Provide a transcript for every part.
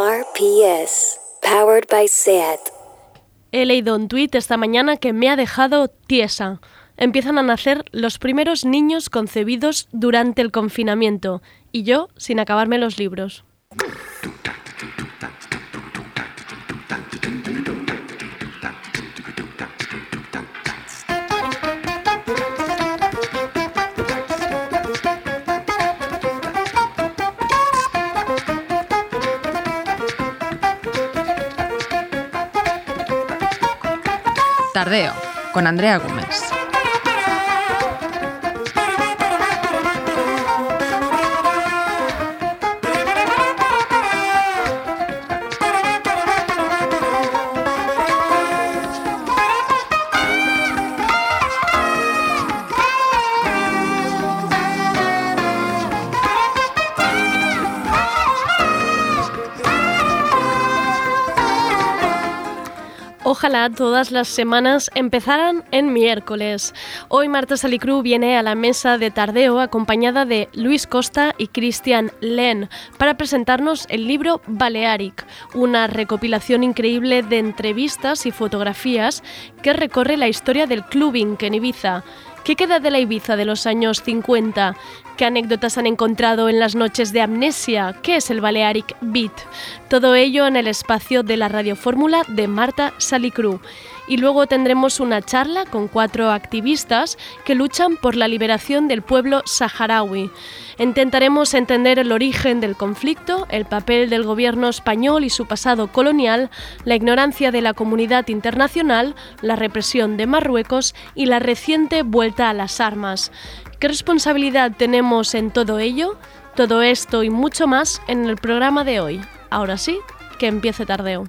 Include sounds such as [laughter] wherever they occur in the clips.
RPS, powered by SAT. He leído un tuit esta mañana que me ha dejado tiesa. Empiezan a nacer los primeros niños concebidos durante el confinamiento y yo sin acabarme los libros. Con Andrea Gómez. Todas las semanas empezaran en miércoles. Hoy Marta Salicru viene a la mesa de tardeo acompañada de Luis Costa y Cristian Len para presentarnos el libro Balearic, una recopilación increíble de entrevistas y fotografías que recorre la historia del clubbing en Ibiza. ¿Qué queda de la Ibiza de los años 50? ¿Qué anécdotas han encontrado en las noches de amnesia? ¿Qué es el Balearic Beat? Todo ello en el espacio de la radiofórmula de Marta Salicru. Y luego tendremos una charla con cuatro activistas que luchan por la liberación del pueblo saharaui. Intentaremos entender el origen del conflicto, el papel del gobierno español y su pasado colonial, la ignorancia de la comunidad internacional, la represión de Marruecos y la reciente vuelta a las armas. ¿Qué responsabilidad tenemos en todo ello? Todo esto y mucho más en el programa de hoy. Ahora sí, que empiece tardeo.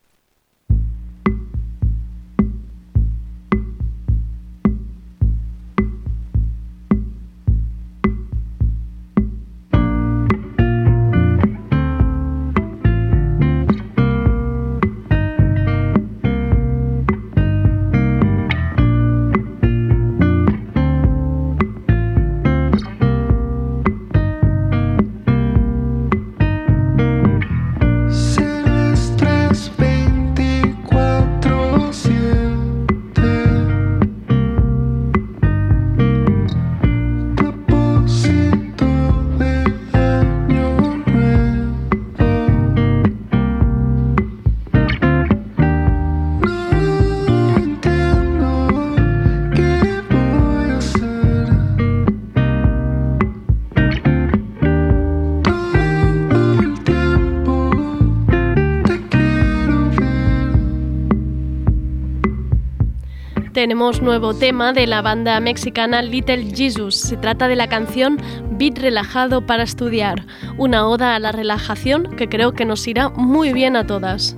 Tenemos nuevo tema de la banda mexicana Little Jesus. Se trata de la canción Beat Relajado para Estudiar, una oda a la relajación que creo que nos irá muy bien a todas.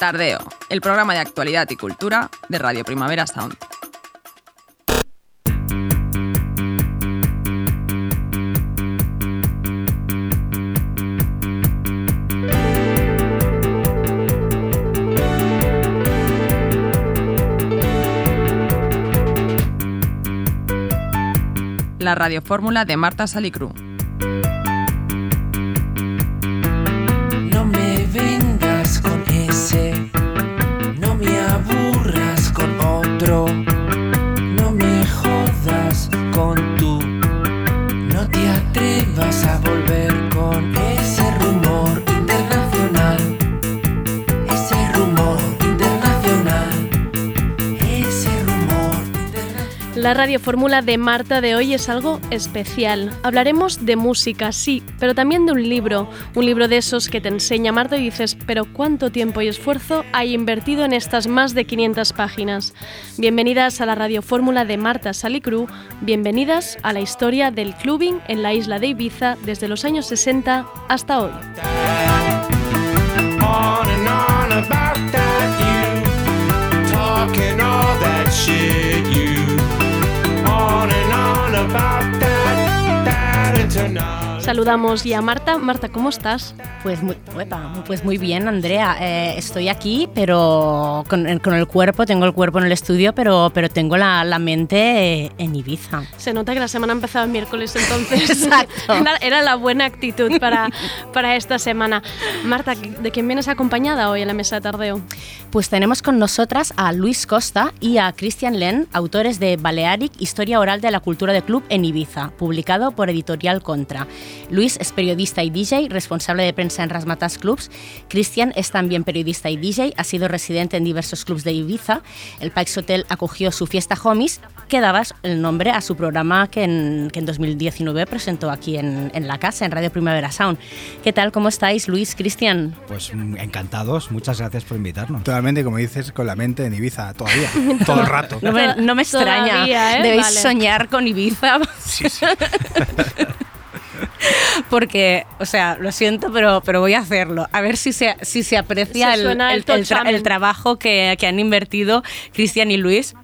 Tardeo, el programa de actualidad y cultura de Radio Primavera Sound. La radiofórmula de Marta Salicru. La radiofórmula de Marta de hoy es algo especial. Hablaremos de música, sí, pero también de un libro. Un libro de esos que te enseña Marta y dices, pero ¿cuánto tiempo y esfuerzo hay invertido en estas más de 500 páginas? Bienvenidas a la radiofórmula de Marta Salicru. Bienvenidas a la historia del clubbing en la isla de Ibiza desde los años 60 hasta hoy. About Saludamos ya a Marta. Marta, ¿cómo estás? Pues muy, pues muy bien, Andrea. Eh, estoy aquí, pero con, el- con el cuerpo, tengo el cuerpo en el estudio, pero, pero tengo la, la mente eh, en Ibiza. Se nota que la semana empezaba el miércoles, [laughs] entonces Exacto. era, era la buena actitud para, para esta semana. Marta, ¿de quién vienes acompañada hoy en la mesa de tardeo? Pues tenemos con nosotras a Luis Costa y a Christian Len, autores de Balearic, Historia Oral de la Cultura de Club en Ibiza, publicado por Editorial Contra. Luis es periodista y DJ, responsable de prensa en Rasmatas Clubs. Christian es también periodista y DJ, ha sido residente en diversos clubs de Ibiza. El Pikes Hotel acogió su fiesta Homies, que daba el nombre a su programa que en, que en 2019 presentó aquí en, en la casa, en Radio Primavera Sound. ¿Qué tal? ¿Cómo estáis, Luis, Christian? Pues mm, encantados, muchas gracias por invitarnos. Totalmente, como dices, con la mente en Ibiza todavía, [laughs] todo el rato. No me, no me extraña. Todavía, ¿eh? Debéis Vale. soñar con Ibiza. [laughs] [laughs] Porque, o sea, lo siento, pero, pero voy a hacerlo. A ver si se, si se aprecia Se el, tra- el trabajo que, que han invertido Cristian y Luis.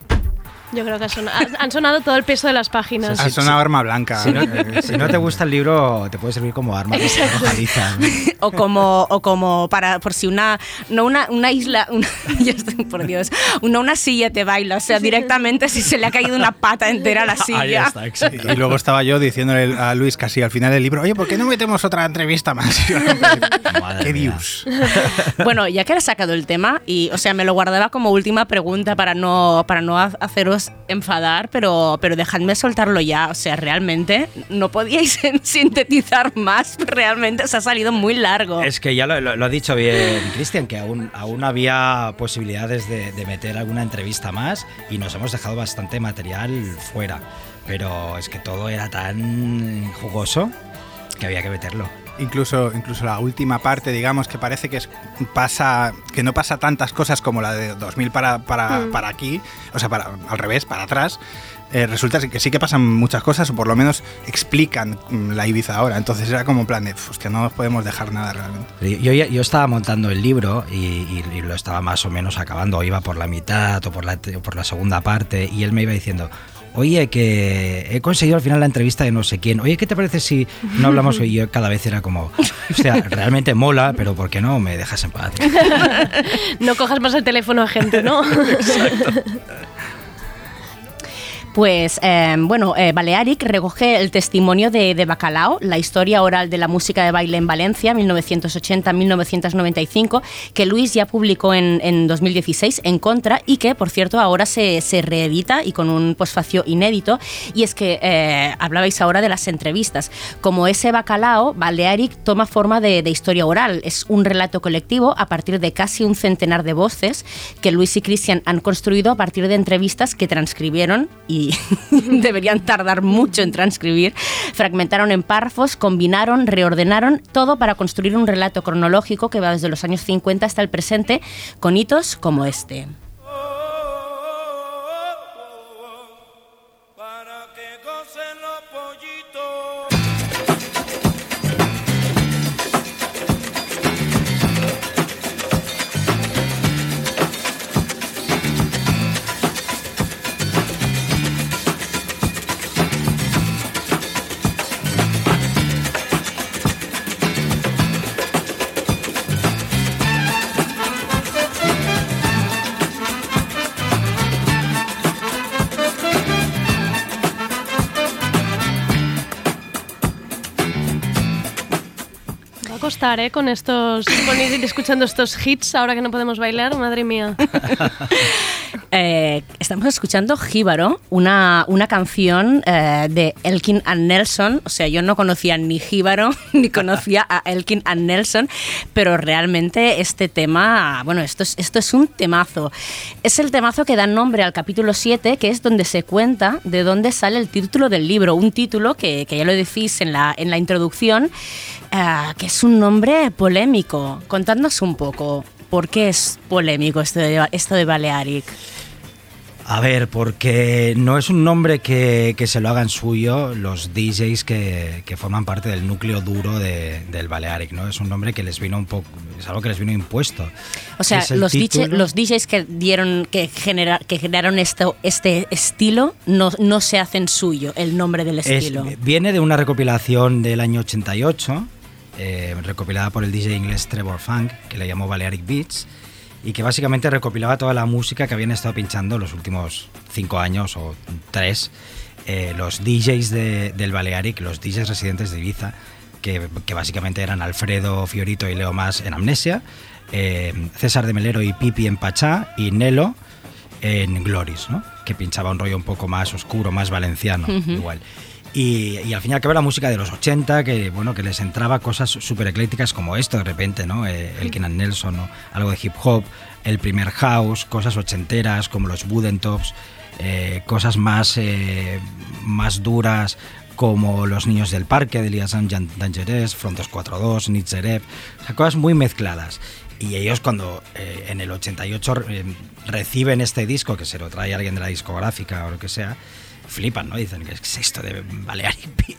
Yo creo que ha sona- ha- han sonado todo el peso de las páginas. Ha sonado arma blanca. Si no, Eh, si no te gusta el libro, te puede servir como arma. ¿no? [laughs] O como, o como para, por si una, no una, una isla, una, [laughs] ya estoy, por Dios, una, una silla te baila, o sea, directamente si se le ha caído una pata entera a la [laughs] silla. Ahí está, exacto. Y luego estaba yo diciéndole a Luis casi al final del libro, oye, ¿por qué no metemos otra entrevista más? ¡Qué views! Bueno, ya que he sacado el tema, y o sea, me lo guardaba como última pregunta para no, para no ha- enfadar, pero, pero dejadme soltarlo ya. O sea, realmente no podíais [laughs] sintetizar más, realmente se ha salido muy largo. Es que ya lo, lo- lo ha dicho bien Cristian, que aún, aún había posibilidades de, de meter alguna entrevista más y nos hemos dejado bastante material fuera. Pero es que todo era tan jugoso que había que meterlo. Incluso, incluso la última parte, digamos, que parece que es- pasa que no pasa tantas cosas como la de 2000 para, para, Mm. para aquí, o sea, para, al revés, para atrás. eh, resulta que sí que pasan muchas cosas, o por lo menos explican mm, la Ibiza ahora. Entonces era como en plan de, "Uf, hostia, no nos podemos dejar nada realmente. Yo, ya- yo estaba montando el libro y, y- y lo estaba más o menos acabando, o iba por la mitad o por la, o por la segunda parte, y él me iba diciendo, oye, que he conseguido al final la entrevista de no sé quién, oye, ¿qué te parece si no hablamos hoy? Y yo cada vez era como, o sea, realmente mola, pero ¿por qué no me dejas en paz? [laughs] No cojas más el teléfono a gente, ¿no? Pues eh, bueno, eh, Balearic recoge el testimonio de, Bacalao, la historia oral de la música de baile en Valencia, 1980-1995, que Luis ya publicó en, en 2016 en contra y que, por cierto, ahora se, reedita y con un posfacio inédito. Y es que eh, hablabais ahora de las entrevistas. Como ese Bacalao, Balearic toma forma de, de historia oral. Es un relato colectivo a partir de casi un centenar de voces que Luis y Christian han construido a partir de entrevistas que transcribieron y [laughs] deberían tardar mucho en transcribir, fragmentaron en párrafos, combinaron, reordenaron, todo para construir un relato cronológico que va desde los años 50 hasta el presente, con hitos como este. Costar, ¿eh? Con estos, con ir escuchando estos hits ahora que no podemos bailar, madre mía. [laughs] Eh, estamos escuchando Jíbaro, una, una canción eh, de Elkin and Nelson. O sea, yo no conocía ni Jíbaro [laughs] ni conocía a Elkin and Nelson, pero realmente este tema, bueno, esto es, esto es un temazo. Es el temazo que da nombre al capítulo 7, que es donde se cuenta de dónde sale el título del libro. Un título que, que ya lo decís en la, en la introducción, eh, que es un nombre polémico. Contadnos un poco. ¿Por qué es polémico esto de, esto de Balearic? A ver, porque no es un nombre que, que se lo hagan suyo los DJs que, que forman parte del núcleo duro de- del Balearic, ¿no? Es un nombre que les vino un poco, es algo que les vino impuesto. O sea, los, DJ los DJs que dieron, que, genera- que generaron esto, este estilo, no, no se hacen suyo el nombre del Es- estilo. viene de una recopilación del año 88, eh, recopilada por el DJ inglés Trevor Funk, que le llamó Balearic Beats, y que básicamente recopilaba toda la música que habían estado pinchando los últimos cinco años o tres eh, los DJs de- del Balearic, los DJs residentes de Ibiza, que, que básicamente eran Alfredo Fiorito y Leo Más en Amnesia, eh, César de Melero y Pipi en Pachá, y Nelo en Glories, ¿no? que pinchaba un rollo un poco más oscuro, más valenciano, igual. Y, y al fin y al cabo la música de los 80, que bueno, que les entraba cosas súper eclécticas como esto de repente, ¿no? Eh, el Kenan Nelson, ¿no? algo de hip hop, el primer house, cosas ochenteras como los Wooden Tops, eh, cosas más, eh, más duras como Los Niños del Parque de Liaison Dangerous, Front 242, Nitzerep, o sea, cosas muy mezcladas. Y ellos cuando eh, en el 88 eh, reciben este disco, que se lo trae alguien de la discográfica o lo que sea, flipan, ¿no? Dicen, ¿qué es esto de Balearic? [laughs]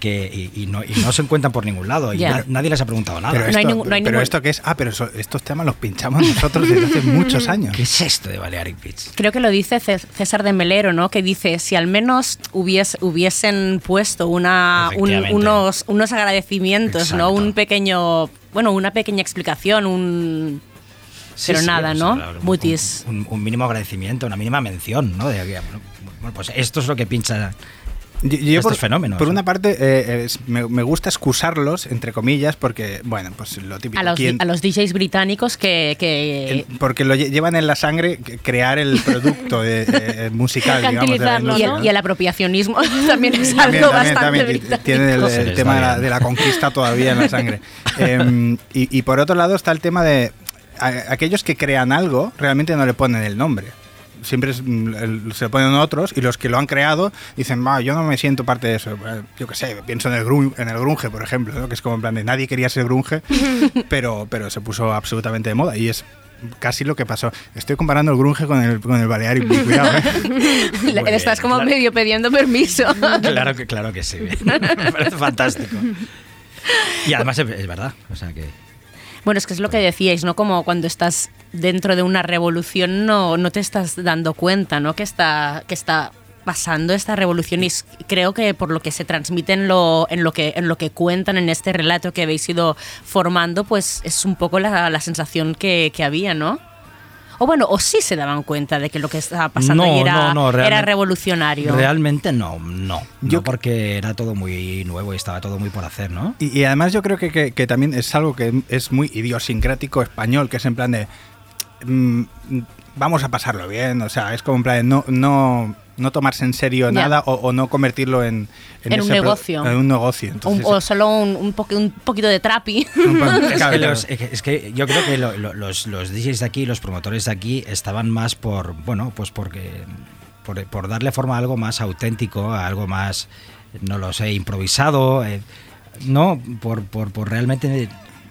Que, y, y no, y no se encuentran por ningún lado, y na- nadie les ha preguntado nada. Pero, No hay esto, ningún- no hay pero ningún- esto que es, ah, pero eso- estos temas los pinchamos nosotros desde hace muchos [laughs] años. ¿Qué es esto de Balearic Beats? Creo que lo dice Cé- César de Melero, ¿no? Que dice, si al menos hubies- hubiesen puesto una, un- unos, unos agradecimientos, ¿no? Un pequeño, bueno, una pequeña explicación, un... Pero nada, ¿no? claro, Mutis. Un, un mínimo agradecimiento, una mínima mención, ¿no? De, bueno, pues esto es lo que pincha Yo, yo Estos por, fenómenos, Por ¿no? una parte, eh, es- me, me gusta excusarlos, entre comillas, porque, bueno, pues lo típico. A los, ¿quién- a los DJs británicos que... que- el- porque lo lle- llevan en la sangre crear el producto de- eh, [laughs] musical, digamos. de la Mercantilizarlo, y, el, y el apropiacionismo [laughs] [laughs] también es algo También, también, bastante también británico. tiene el, tema de la, bien. de la conquista todavía en la sangre. Em, y, y por otro lado está el tema de a- aquellos que crean algo realmente no le ponen el nombre. Siempre es, mm, el- se lo ponen otros y los que lo han creado dicen, va, yo no me siento parte de eso. Yo qué sé, pienso en el, grun- en el grunge, por ejemplo, ¿no? que es como en plan de nadie quería ser grunge, [laughs] pero, pero se puso absolutamente de moda y es casi lo que pasó. Estoy comparando el grunge con el, con el Balearic, cuidado, ¿eh? [laughs] Estás como claro. medio pidiendo permiso. Claro que, claro que sí. [laughs] Me parece fantástico. Y además es, es verdad. O sea que. Bueno, es que es lo que decíais, ¿no? Como cuando estás dentro de una revolución no, no te estás dando cuenta, ¿no? Que está, que está pasando esta revolución y creo que por lo que se transmite en lo, en lo, que, en lo que cuentan en este relato que habéis ido formando, pues es un poco la, la sensación que, que había, ¿no? O bueno, o sí se daban cuenta de que lo que estaba pasando No, era, no, no, era realmente- revolucionario. Realmente no, no. Yo- no porque era todo muy nuevo y estaba todo muy por hacer, ¿no? Y, y además yo creo que, que- que también es algo que es muy idiosincrático español, que es en plan de mm, vamos a pasarlo bien, o sea, es como en plan de no, no, no tomarse en serio nada o, o no convertirlo en, En un negocio. en un negocio. Un- Entonces, o solo un, un, poqui- un poquito de trapi. [laughs] Es que, los- es que yo creo que lo- lo- los, los DJs de aquí, los promotores de aquí, estaban más por, bueno, pues porque por, por darle forma a algo más auténtico, a algo más, no lo sé, improvisado, eh, no, por, por, por realmente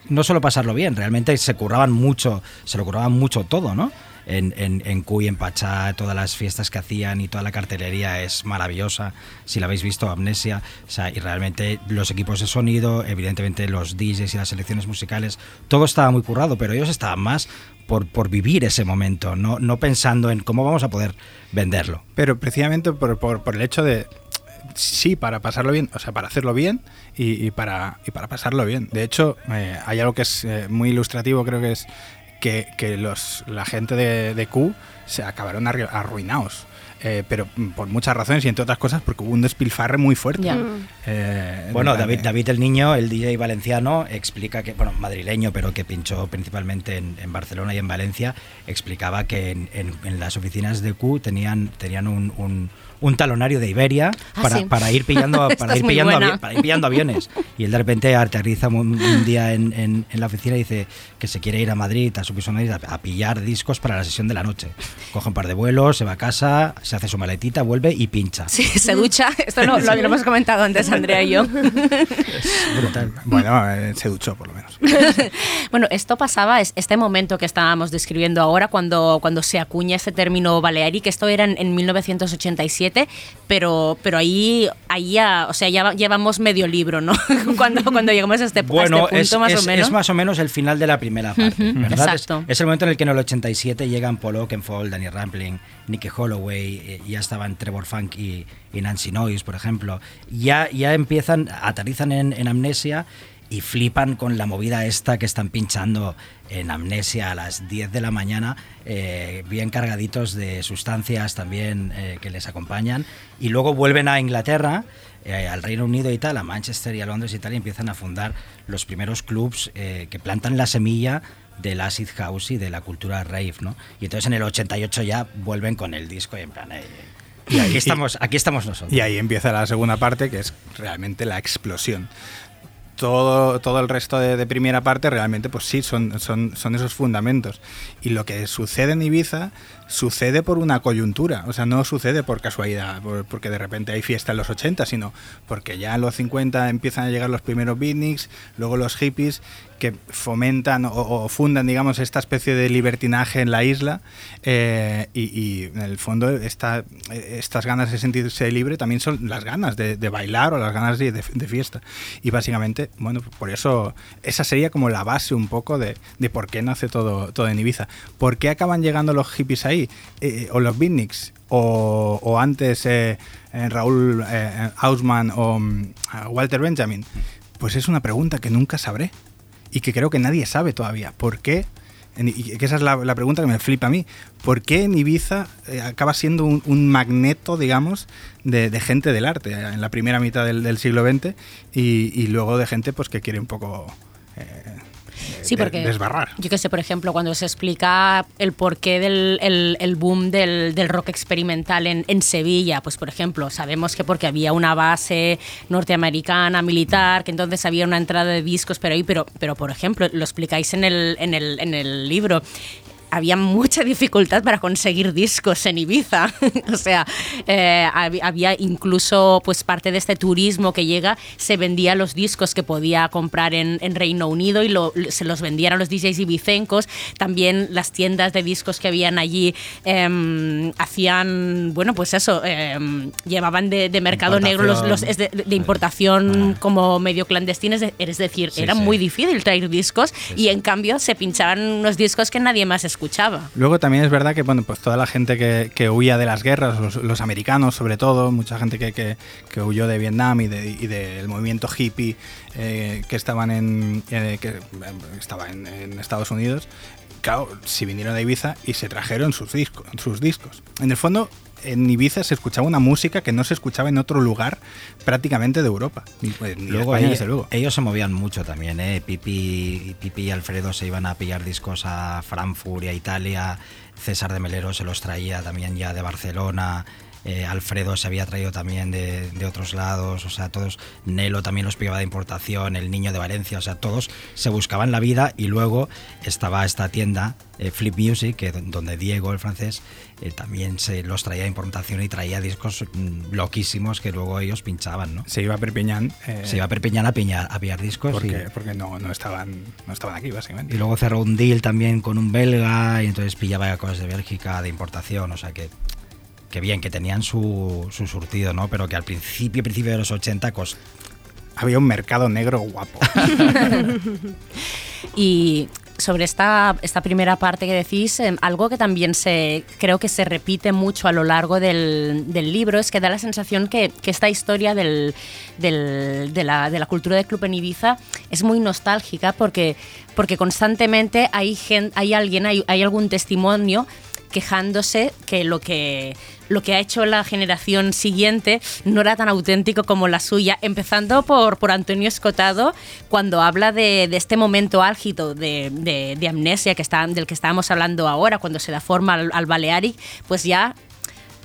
no solo pasarlo bien, realmente se curraban mucho, se lo curraban mucho todo, ¿no? En, en, en Cuy, en Pachá, todas las fiestas que hacían y toda la cartelería es maravillosa. Si la habéis visto, Amnesia. O sea, y realmente los equipos de sonido, evidentemente los DJs y las selecciones musicales, todo estaba muy currado, pero ellos estaban más por, por vivir ese momento, no, no pensando en cómo vamos a poder venderlo. Pero precisamente por, por- por el hecho de sí, para pasarlo bien, o sea, para hacerlo bien y, para, y para pasarlo bien. De hecho, eh, hay algo que es eh, muy ilustrativo, creo que es que, que los, la gente de, de Q se acabaron arru- arruinados. Eh, pero mm, por muchas razones y entre otras cosas porque hubo un despilfarre muy fuerte. Eh, Bueno, David, David el Niño, el DJ valenciano, explica que, bueno, madrileño, pero que pinchó principalmente en, en Barcelona y en Valencia, explicaba que en, en- en las oficinas de Q tenían, tenían un, un- un talonario de Iberia Ah, para, sí. para ir pillando [laughs] para ir pillando, avi- para ir pillando aviones. Y él de repente aterriza un, un día en, en- en la oficina y dice que se quiere ir a Madrid, a su piso Madrid, a, a pillar discos para la sesión de la noche. Coge un par de vuelos, se va a casa, se hace su maletita, vuelve y pincha. Sí, se ducha. Esto lo, lo habíamos comentado antes, Andrea y yo. Brutal. Bueno, eh, se duchó por lo menos. [laughs] Bueno, esto pasaba, es este momento que estábamos describiendo ahora, cuando, cuando se acuña ese término balearic, esto era en, en 1987, pero, pero ahí, ahí ya, o sea, ya va- llevamos medio libro, ¿no? [laughs] cuando, cuando llegamos a este, a este Bueno, punto, es, más es- o menos. es más o menos el final de la primera parte, ¿verdad? Es- Exacto. Es, el momento en el que en el 87 llegan Paul Oakenfold, Danny Rampling, Nicky Holloway, eh, ya estaban Trevor Funk y, y Nancy Noyes, por ejemplo. Ya, ya empiezan, aterrizan en, en Amnesia y flipan con la movida esta que están pinchando en Amnesia a las 10 de la mañana, eh, bien cargaditos de sustancias también eh, que les acompañan. Y luego vuelven a Inglaterra eh, al Reino Unido y tal, a Manchester y a Londres y tal, y empiezan a fundar los primeros clubs eh, que plantan la semilla del acid house y de la cultura rave, ¿no? Y entonces en el 88 ya vuelven con el disco y en plan, eh, y aquí estamos, aquí estamos nosotros. Y ahí empieza la segunda parte, que es realmente la explosión. Todo, todo el resto de, de primera parte realmente, pues sí, son, son, son esos fundamentos. Y lo que sucede en Ibiza sucede por una coyuntura, o sea, no sucede por casualidad, por- porque de repente hay fiesta en los 80, sino porque ya en los 50 empiezan a llegar los primeros beatniks, luego los hippies, que fomentan o, fundan, digamos, esta especie de libertinaje en la isla eh, y, en el fondo esta, estas ganas de sentirse libre también son las ganas de, bailar o las ganas de, fiesta. Y básicamente, bueno, por eso esa sería como la base un poco de, por qué nace todo, todo en Ibiza. ¿Por qué acaban llegando los hippies ahí? Eh, o los beatniks, o, antes eh, eh, Raúl eh, o mm, Walter Benjamin. Pues es una pregunta que nunca sabré y que creo que nadie sabe todavía. ¿Por qué? Y que esa es la, pregunta que me flipa a mí. ¿Por qué en Ibiza eh, acaba siendo un, magneto, digamos, de, gente del arte en la primera mitad del, siglo XX y, y luego de gente pues que quiere un poco eh, Sí, porque desbarrar? yo que sé, por ejemplo, cuando se explica el porqué del el, el boom del, del rock experimental en, en Sevilla, pues por ejemplo, sabemos que porque había una base norteamericana militar, que entonces había una entrada de discos, pero ahí, pero, pero por ejemplo, lo explicáis en el, en el, en el libro. Había mucha dificultad para conseguir discos en Ibiza. [laughs] o sea, eh, hab- había incluso pues parte de este turismo que llega, se vendía los discos que podía comprar en, en Reino Unido y lo- se los vendían a los DJs ibicencos. También las tiendas de discos que habían allí em, hacían, bueno, pues eso, em, llevaban de, de mercado negro los, los- es de, de importación como medio clandestina, es, de- es decir, Sí, era sí. muy difícil traer discos y en cambio se pinchaban unos discos que nadie más escuchaba. Luego también es verdad que bueno, pues toda la gente que, que huía de las guerras, los, americanos sobre todo, mucha gente que, que- huyó de Vietnam y, de- y del movimiento hippie eh, que estaban en, eh, que, eh, estaba en, Estados Unidos, claro, si vinieron de Ibiza y se trajeron sus discos, sus discos. En el fondo, en Ibiza se escuchaba una música que no se escuchaba en otro lugar prácticamente de Europa. Ni, pues, Luego España, eh, desde luego. ellos se movían mucho también, ¿eh? Pipi, Pipi y Alfredo se iban a pillar discos a Frankfurt y a Italia, César de Melero se los traía también ya de Barcelona, eh, Alfredo se había traído también de, de otros lados, o sea, todos, Nelo también los pillaba de importación, el niño de Valencia, o sea, todos se buscaban la vida y luego estaba esta tienda, eh, Flip Music, que, donde Diego, el francés, eh, también se los traía de importación y traía discos mm, loquísimos que luego ellos pinchaban, ¿no? Se iba a Perpiñán. eh, Se iba a Perpiñán a, piñar, a pillar discos. porque, y- porque no, no, estaban, no estaban aquí, básicamente. y, luego cerró un deal también con un belga y entonces pillaba cosas de Bélgica, de importación. O sea que, que bien, que tenían su, su surtido, ¿no? Pero que al principio, principio de los 80, cos- había un mercado negro guapo. [laughs] Y sobre esta, esta primera parte que decís, eh, algo que también se, creo que se repite mucho a lo largo del, del libro es que da la sensación que, que esta historia del, del- de, la, de la cultura de club en Ibiza es muy nostálgica porque, porque constantemente hay, gen- hay alguien, hay, hay algún testimonio quejándose que lo que lo que ha hecho la generación siguiente no era tan auténtico como la suya, empezando por, por Antonio Escotado, cuando habla de, de este momento álgido de, de- amnesia que está, del que estábamos hablando ahora, cuando se da forma al, al Balearic, pues ya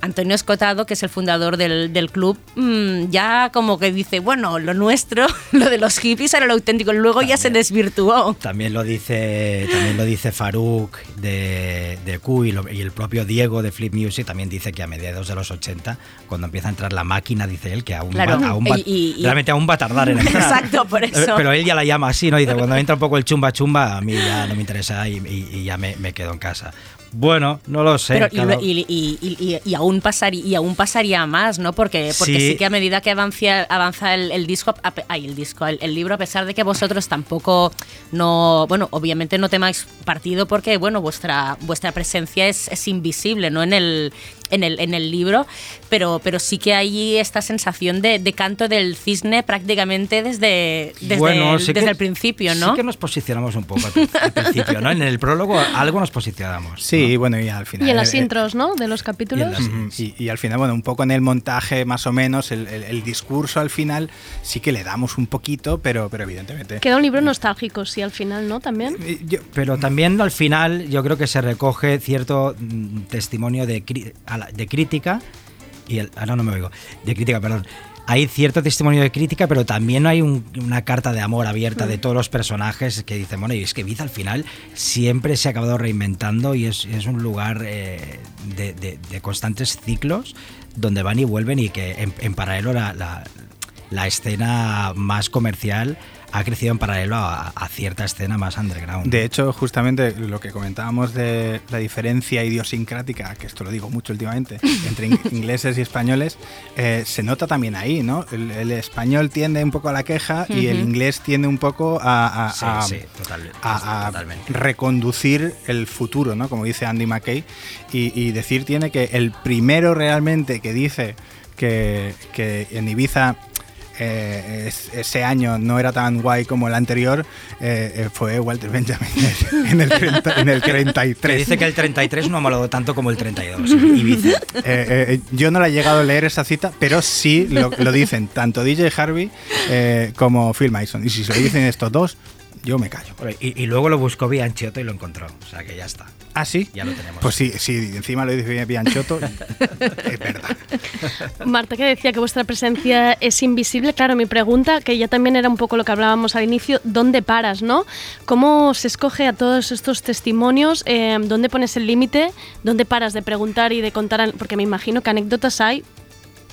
Antonio Escotado, que es el fundador del, del club, mm, ya como que dice, bueno, lo nuestro, [laughs] lo de los hippies era lo auténtico, luego ya se desvirtuó. También lo dice, también lo dice Farouk de, de Q y, lo- y el propio Diego de Flip Music también dice que a mediados de los 80, cuando empieza a entrar la máquina, dice él que aún, Claro, va, aún va- y- realmente aún va a tardar en entrar. [laughs] Exacto, por eso. Pero él ya la llama así, ¿no? Dice, cuando entra un poco el chumba chumba, a mí ya no me interesa y ya me, me quedo en casa. Bueno, no lo sé. Pero y, y- aún pasaría, y aún pasaría más, ¿no? Porque, porque Sí. sí. que a medida que avanza, avanza el, el disco, a pe- ay, el disco, el, el libro, a pesar de que vosotros tampoco no, bueno, obviamente no temáis partido porque, bueno, vuestra, vuestra presencia es, es invisible, ¿no? En el, en el, en el libro, pero, pero sí que hay esta sensación de, de canto del cisne prácticamente desde, desde, Bueno, el, sí que- desde el principio, ¿no? Sí que nos posicionamos un poco al, al principio, ¿no? En el prólogo algo nos posicionamos. Sí, bueno, y al final. Y en las eh, intros, ¿no? De los capítulos. las- Y, y al final, bueno, un poco en el montaje más o menos, el, el- el discurso al final sí que le damos un poquito, pero, pero evidentemente. Queda un libro nostálgico, sí, al final, ¿no? También. Yo- Pero también al final yo creo que se recoge cierto mm, testimonio de, la- de crítica y el, ahora no me oigo de crítica perdón. Hay cierto testimonio de crítica pero también hay un- una carta de amor abierta de todos los personajes que dicen bueno y es que Ibiza al final siempre se ha acabado reinventando y es, es un lugar eh, de, de- de constantes ciclos donde van y vuelven y que en, en paralelo la, la- la escena más comercial ha crecido en paralelo a, a cierta escena más underground. De hecho, justamente lo que comentábamos de la diferencia idiosincrática, que esto lo digo mucho últimamente, [laughs] entre in- ingleses y españoles, eh, se nota también ahí, ¿no? El, el español tiende un poco a la queja y el inglés tiende un poco a, a- Sí, a- sí, total- a- reconducir el futuro, ¿no? Como dice Andy McKay. Y, y decir tiene que el primero realmente que dice que, que en Ibiza eh, es- ese año no era tan guay como el anterior eh, eh, fue Walter Benjamin en el, 30 en el Que 33. dice que el 33 no ha molado tanto como el 32. [laughs] Ibiza. Eh, yo no la he llegado a leer esa cita, pero sí lo, lo dicen tanto DJ Harvey como Phil Mason. Y si se lo dicen estos dos, yo me callo. Y, y luego lo buscó Bianchotto y lo encontró. O sea que ya está. ¿Ah, sí? Ya lo tenemos. Pues sí, sí, encima lo dice Bianchotto, [laughs] es verdad. Marta, que decía que vuestra presencia es invisible. Claro, mi pregunta, que ya también era un poco lo que hablábamos al inicio, ¿dónde paras, no? ¿Cómo se escoge a todos estos testimonios? Eh, ¿Dónde pones el límite? ¿Dónde paras de preguntar y de contar? Porque me imagino que anécdotas hay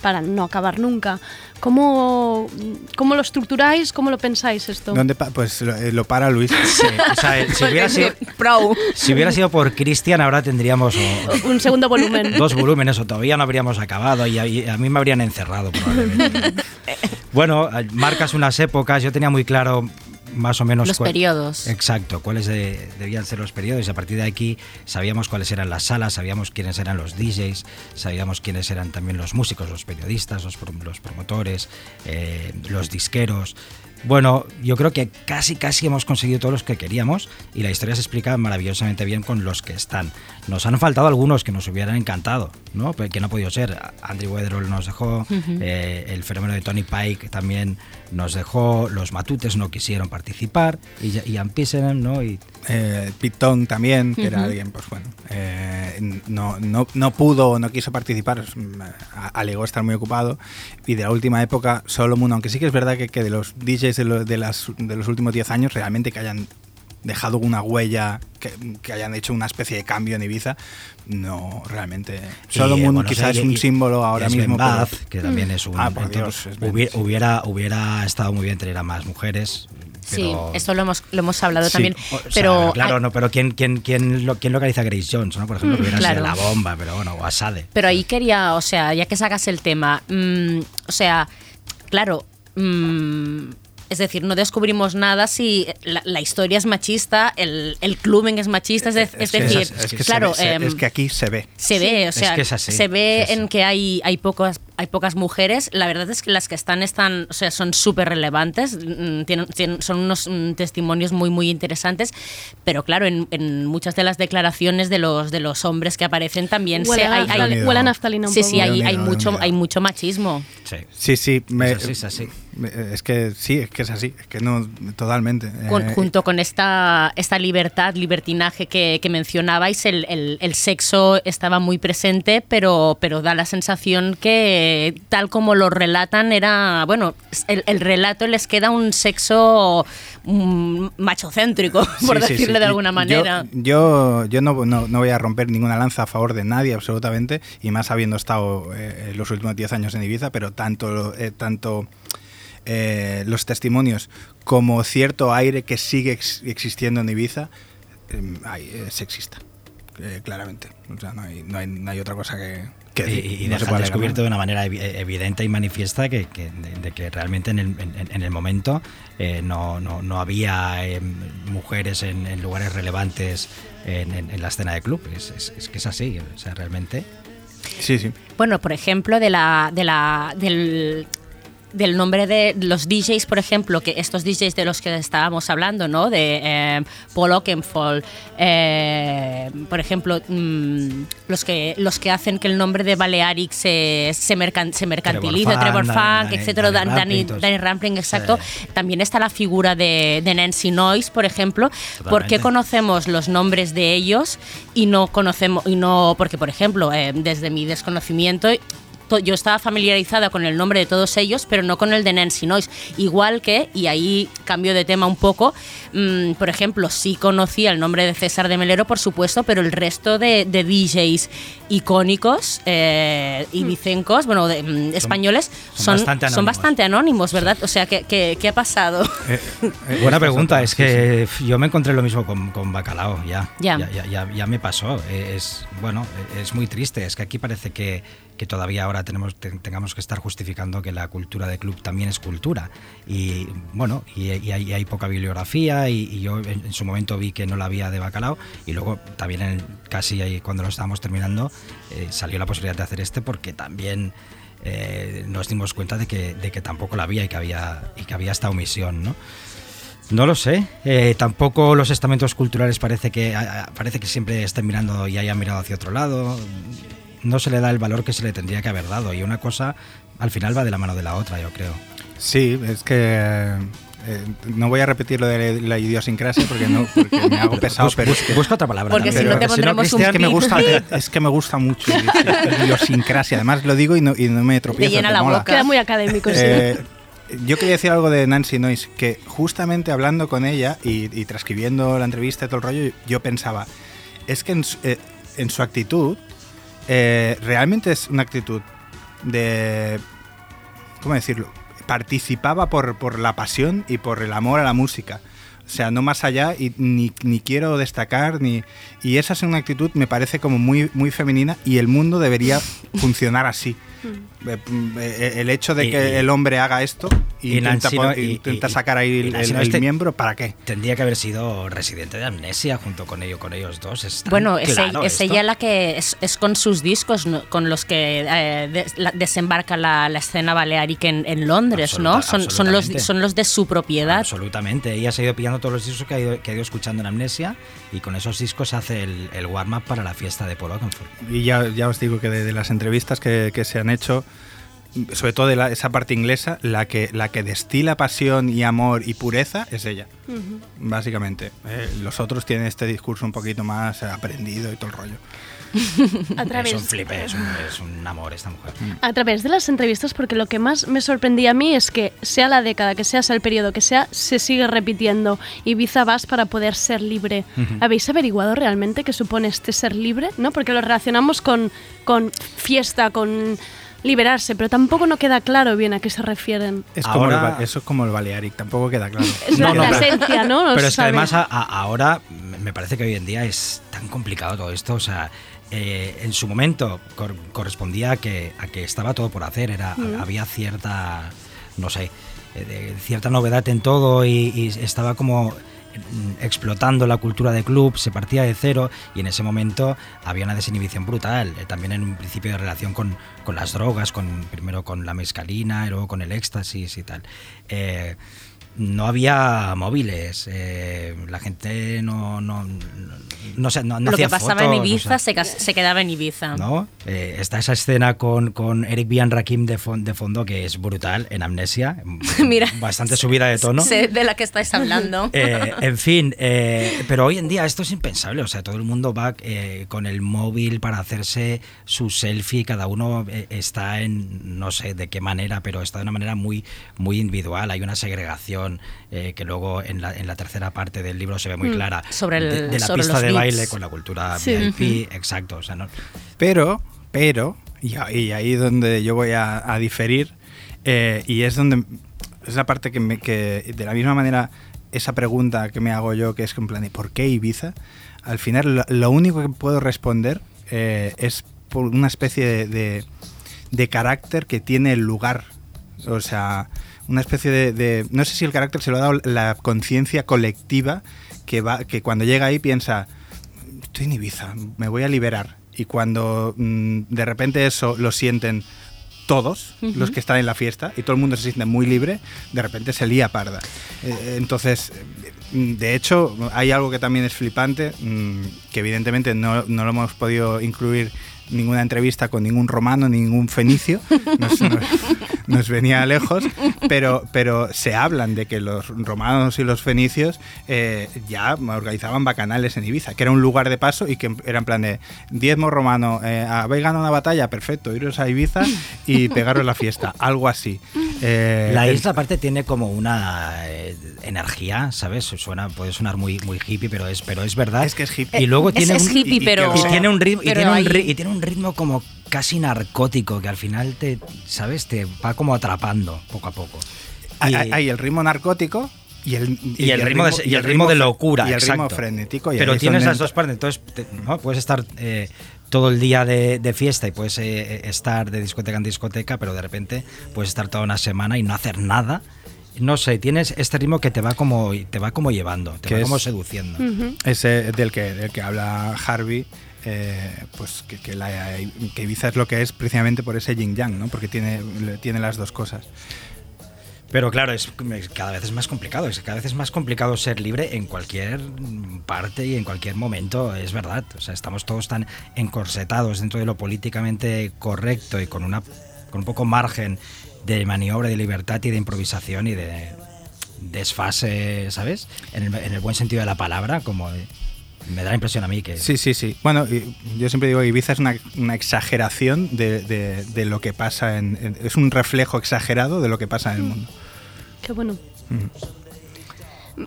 para no acabar nunca. ¿Cómo, cómo lo estructuráis? ¿Cómo lo pensáis esto? ¿Dónde pa- pues lo, eh, lo para Luis. Sí, o sea, eh, si, [laughs] hubiera sido, Pro. si hubiera sido por Cristian, ahora tendríamos o- [laughs] Un segundo volumen. [laughs] dos volúmenes o todavía no habríamos acabado y a, y a mí me habrían encerrado probablemente. bueno, eh, marcas unas épocas. Yo tenía muy claro más o menos Los cuál- periodos. Exacto, cuáles de- debían ser los periodos y a partir de aquí sabíamos cuáles eran las salas, sabíamos quiénes eran los DJs, sabíamos quiénes eran también los músicos, los periodistas, los, los promotores, eh, los disqueros. Bueno, yo creo que casi casi hemos conseguido todos los que queríamos y la historia se explica maravillosamente bien con los que están. Nos han faltado algunos que nos hubieran encantado, ¿no? Pero que no ha podido ser. Andrew Weatherall nos dejó, eh, el fenómeno de Tony Pike también nos dejó, los Matutes no quisieron participar y Ian Pissen, ¿no? Y Eh, Pitón también, que era alguien, pues bueno, eh, no, no, no pudo o no quiso participar, mm, alegó estar muy ocupado. Y de la última época, Solomon, aunque sí que es verdad que, que de los DJs de, lo- de, las, de los últimos 10 años, realmente que hayan dejado una huella, que, que hayan hecho una especie de cambio en Ibiza, no, realmente. Y, Solomon eh, bueno, quizás es un y- símbolo ahora mismo. Pero- que también es un. Ah, por entonces, Dios, es Ben, hubi- sí. hubiera, hubiera estado muy bien tener a más mujeres. Sí, esto lo hemos, lo hemos hablado Sí, también. O sea, pero claro, hay- no, pero ¿quién, quién, quién, lo- quién localiza a Grace Jones, ¿no? Por ejemplo, que hubiera claro. sido la bomba, pero bueno, o a Sade. Pero ahí quería, o sea, ya que sacas el tema, mm, o sea, claro, mm, es decir, no descubrimos nada si la, la historia es machista, el, el es machista, es, de- es que decir, es que claro, ve- se- em, es que aquí se ve. se ve, o Es sea, que es así, se ve en que hay, hay pocas hay pocas mujeres. La verdad es que las que están, están o sea, son súper relevantes, mm, tienen, tienen- son unos mm, testimonios muy, muy interesantes, pero claro, en, en muchas de las declaraciones de los, de los hombres que aparecen también Huele, se, a hay, huele a naftalina un Sí, poco. sí, hay, hay, mucho, hay mucho machismo. Sí. Sí, sí, me- Es así, es así. es que sí, es que es así, es que no, totalmente. Con- Eh, junto con esta, esta libertad, libertinaje que, que mencionabais, el, el- el sexo estaba muy presente, pero, pero da la sensación que tal como lo relatan era, bueno, el, el relato les queda un sexo mm, machocéntrico, [laughs] por Sí, sí, decirle sí. de alguna manera. Yo, yo, no, no, no voy a romper ninguna lanza a favor de nadie, absolutamente, y más habiendo estado eh, los últimos 10 años en Ibiza, pero tanto, eh, tanto eh, los testimonios como cierto aire que sigue ex- existiendo en Ibiza hay- es sexista, claramente. O sea, no hay, no hay, no hay otra cosa que, que Y, y No deja descubierto de una manera evi- evidente y manifiesta que, que- de, de que realmente en el, en- en el momento eh, no, no, no había eh, mujeres en, en lugares relevantes en, en- en la escena de club. Es, es- es que es así, o sea, realmente. Sí, sí. Bueno, por ejemplo, de la, de la, del, del nombre de los DJs, por ejemplo, que estos DJs de los que estábamos hablando, ¿no? De eh, Paul Oakenfold, eh, por ejemplo, mm, los que los que hacen que el nombre de Balearic se, se, mercan- se mercantilice, Funk, Trevor Funk, Danny- etcétera, Danny Dan- Danny, Rampling, todos. Danny Rampling, exacto. Sí. También está la figura de, de Nancy Noyes, por ejemplo. ¿Por qué Totalmente. conocemos los nombres de ellos y no conocemos y no porque por ejemplo eh, desde mi desconocimiento to- yo estaba familiarizada con el nombre de todos ellos, pero no con el de Nancy Noyes. Igual que, y ahí cambio de tema un poco, mm, por ejemplo, sí conocía el nombre de César de Melero, por supuesto, pero el resto de, de DJs icónicos eh, y vicencos, bueno, de, mm, españoles, son son, bastante son anónimos. bastante anónimos, ¿verdad? O sea, ¿qué, qué, qué ha pasado? Eh, eh, [laughs] Buena pregunta, es que yo me encontré lo mismo con, con Bacalao, ya. Ya. Ya, ya, ya- ya me pasó. Eh, Es, bueno, es muy triste. Es que aquí parece que, que todavía ahora tenemos, te- tengamos que estar justificando que la cultura de club también es cultura. Y bueno, y, hay, poca bibliografía y, yo en, su momento vi que no la había de Bacalao y luego también en- casi cuando lo estábamos terminando eh, salió la posibilidad de hacer este porque también eh, nos dimos cuenta de que, de que tampoco la había y que había, y que había esta omisión, ¿no? No lo sé. Eh, tampoco los estamentos culturales parece que parece que siempre estén mirando y hayan mirado hacia otro lado. No se le da el valor que se le tendría que haber dado y una cosa al final va de la mano de la otra, yo creo. Sí, es que eh, no voy a repetir lo de la idiosincrasia porque no porque me hago [laughs] pesado, Bus- pero es que, busca otra palabra. Porque si no te pero pondremos un es que me gusta [laughs] es que me gusta mucho la idiosincrasia. Además lo digo y no, y no me tropiezo. llena la mola. boca. Queda muy académico, sí. Eh, yo quería decir algo de Nancy Noyes, que justamente hablando con ella y, y transcribiendo la entrevista y todo el rollo, yo pensaba, es que en eh, en su actitud, eh, realmente es una actitud de, ¿cómo decirlo? Participaba por, por la pasión y por el amor a la música. O sea, no más allá y ni, ni quiero destacar ni y esa es una actitud me parece como muy muy femenina y el mundo debería funcionar así. Eh, eh, El hecho de Y- que y- el hombre haga esto y intenta, no- y- intenta y- sacar ahí el, el- no el este- miembro, ¿para qué? Tendría que haber sido residente de Amnesia junto con ello, con ellos dos. Es Bueno, es, claro ella, es ella la que es, es con sus discos ¿no? con los que eh, des- la- desembarca la, la escena balearic en, en Londres, ¿no? Absoluta- Son, son, los, son los de su propiedad. Absolutamente. Ella se ha ido pillando todos los discos que ha ido, que ha ido escuchando en Amnesia y con esos discos hace el, el warm-up para la fiesta de Paul Oakenfold. Y ya, ya os digo que de, de las entrevistas que, que se han hecho, sobre todo de la- esa parte inglesa, la que, la que destila pasión y amor y pureza es ella, básicamente. Eh, los otros tienen este discurso un poquito más aprendido y todo el rollo. [laughs] A Es un través, flipe, es un, es un amor esta mujer. a través de las entrevistas, porque lo que más me sorprendía a mí es que sea la década, que sea, sea el periodo que sea, se sigue repitiendo. Ibiza vas para poder ser libre. ¿Habéis averiguado realmente qué supone este ser libre? ¿No? Porque lo relacionamos con, con fiesta, con liberarse, pero tampoco no queda claro bien a qué se refieren. Es como Ahora- eso es como el Balearic, tampoco queda claro. [laughs] Es la, No, no, la pero- esencia, ¿no? No Pero es que además a- a- ahora me- parece que hoy en día es tan complicado todo esto. O sea, eh, en su momento cor- correspondía a que, a que estaba todo por hacer. Era, Había cierta, no sé, eh, de- cierta novedad en todo y, y estaba como explotando la cultura de club, se partía de cero y en ese momento había una desinhibición brutal, eh, también en un principio de relación con, con las drogas, con, primero con la mescalina y luego con el éxtasis y tal. Eh, no había móviles, eh, la gente no, no, no, no, sé, no, no Lo que hacía pasaba en fotos, o Ibiza sea, se, quedaba en Ibiza. ¿no? Eh, está esa escena con, con Eric Bian Rakim de, fon- de fondo que es brutal en Amnesia, [laughs] Mira. bastante subida de tono. Sé de la que estáis hablando. [laughs] Eh, en fin, eh, pero hoy en día esto es impensable. O sea, todo el mundo va eh, con el móvil para hacerse su selfie. Cada uno está en, no sé de qué manera, pero está de una manera muy, muy individual. Hay una segregación eh, que luego en la, en la tercera parte del libro se ve muy Mm, clara. sobre el- de, de la sobre pista de beats. baile con la cultura Sí. VIP. Exacto. O sea, no, Pero, pero, y ahí, ahí donde yo voy a, a diferir, eh, y es donde es la parte que, me, que de la misma manera esa pregunta que me hago yo, que es en plan de ¿por qué Ibiza? Al final lo, lo único que puedo responder eh, es por una especie de, de- de carácter que tiene el lugar. O sea, una especie de, de- No sé si el carácter se lo ha dado la conciencia colectiva que, va, que cuando llega ahí piensa, estoy en Ibiza, me voy a liberar. Y cuando mm, de repente eso lo sienten todos los que están en la fiesta y todo el mundo se siente muy libre, de repente se lía parda. Eh, entonces, eh, de hecho, hay algo que también es flipante, mm, que evidentemente no, no lo hemos podido incluir ninguna entrevista con ningún romano, ningún fenicio, nos, nos- nos venía lejos, pero, pero se hablan de que los romanos y los fenicios eh, ya organizaban bacanales en Ibiza, que era un lugar de paso y que era en plan de diezmo romano, eh, habéis ganado una batalla, perfecto, iros a Ibiza y pegaros la fiesta, algo así. Eh, La el- isla aparte tiene como una eh, energía, ¿sabes? Suena, puede sonar muy, muy hippie, pero es, pero es verdad. Es que es hippie. Y luego Es- tiene es un, hippie, y- pero... y tiene un ritmo y tiene un, ahí- ri- y tiene un ritmo como casi narcótico que al final te sabes te va como atrapando poco a poco hay, Y- hay- hay el ritmo narcótico y el, y el ritmo de, y el ritmo de locura y el ritmo frenético y pero tienes las dos partes entonces te- ¿no? puedes estar eh, todo el día de, de fiesta y puedes eh, estar de discoteca en discoteca pero de repente puedes estar toda una semana y no hacer nada no sé tienes este ritmo que te va como te va como llevando te Que va es- como seduciendo ese del que, del que habla Harvey, eh, pues que, que, la- que Ibiza es lo que es precisamente por ese yin yang, ¿no? Porque tiene, tiene las dos cosas. Pero claro, es cada vez es más complicado. Es cada vez es más complicado ser libre en cualquier parte y en cualquier momento. Es verdad. O sea, estamos todos tan encorsetados dentro de lo políticamente correcto y con una con un poco margen de maniobra, de libertad y de improvisación y de desfase, ¿sabes? En el, en el buen sentido de la palabra, como me da la impresión a mí que Sí, sí, sí. Bueno, yo siempre digo que Ibiza es una, una exageración de, de- de lo que pasa en, en- Es un reflejo exagerado de lo que pasa en el mundo. Qué bueno.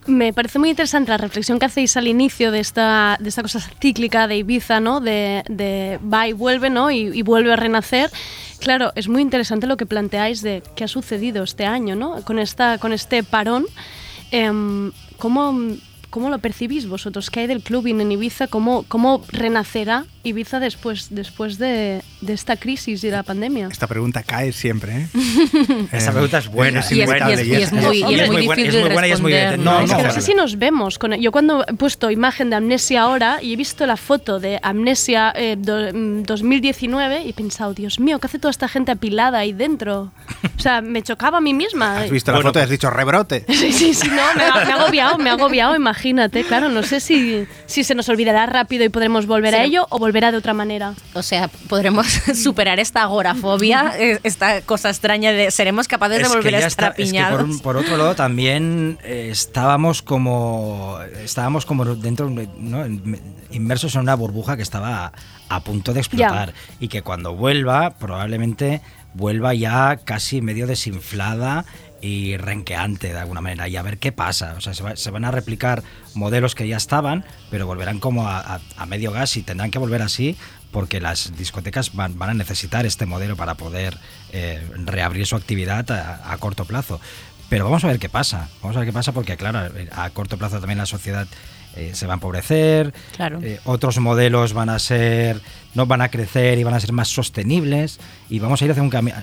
Me parece muy interesante la reflexión que hacéis al inicio de esta, de esta cosa cíclica de Ibiza, ¿no? De, de va y vuelve, ¿no? Y, y vuelve a renacer. Claro, es muy interesante lo que planteáis de qué ha sucedido este año, ¿no? Con, esta, con este parón. Em, ¿cómo, ¿Cómo lo percibís vosotros? ¿Qué hay del clubbing en Ibiza? ¿Cómo, cómo renacerá Ibiza después, después de, de esta crisis y de la pandemia? Esta pregunta cae siempre, ¿eh? [laughs] Esa Eh, pregunta es buena. es Y es- muy- difícil es muy buena y es muy. No, ¿no? es que no sé si nos vemos. Con, yo cuando he puesto imagen de Amnesia ahora y he visto la foto de Amnesia eh, do- mm, 2019 y he pensado, Dios mío, ¿qué hace toda esta gente apilada ahí dentro? O sea, me chocaba a mí misma. Has visto la Bueno, foto y has dicho rebrote. [laughs] Sí, sí, sí, no, me ha agobiado, me ha agobiado, imagínate. [laughs] Claro, no sé si, si se nos olvidará rápido y podremos volver a ello o volverá de otra manera. O sea, podremos [laughs] superar esta agorafobia, eh, esta cosa extraña de seremos capaces de Es volver a estar está- es que apiñados. por, por otro lado también eh, estábamos como estábamos como dentro inmersos en una burbuja que estaba a, a punto de explotar y que cuando vuelva probablemente vuelva ya casi medio desinflada y renqueante de alguna manera y a ver qué pasa. O sea, se, va- se van a replicar modelos que ya estaban, pero volverán como a, a- a medio gas y tendrán que volver así porque las discotecas van, van a necesitar este modelo para poder eh, reabrir su actividad a, a corto plazo. Pero vamos a ver qué pasa. Vamos a ver qué pasa porque, claro, a corto plazo también la sociedad eh, se va a empobrecer. Claro. eh, otros modelos van a ser no van a crecer y van a ser más sostenibles y vamos a ir hacia un camino,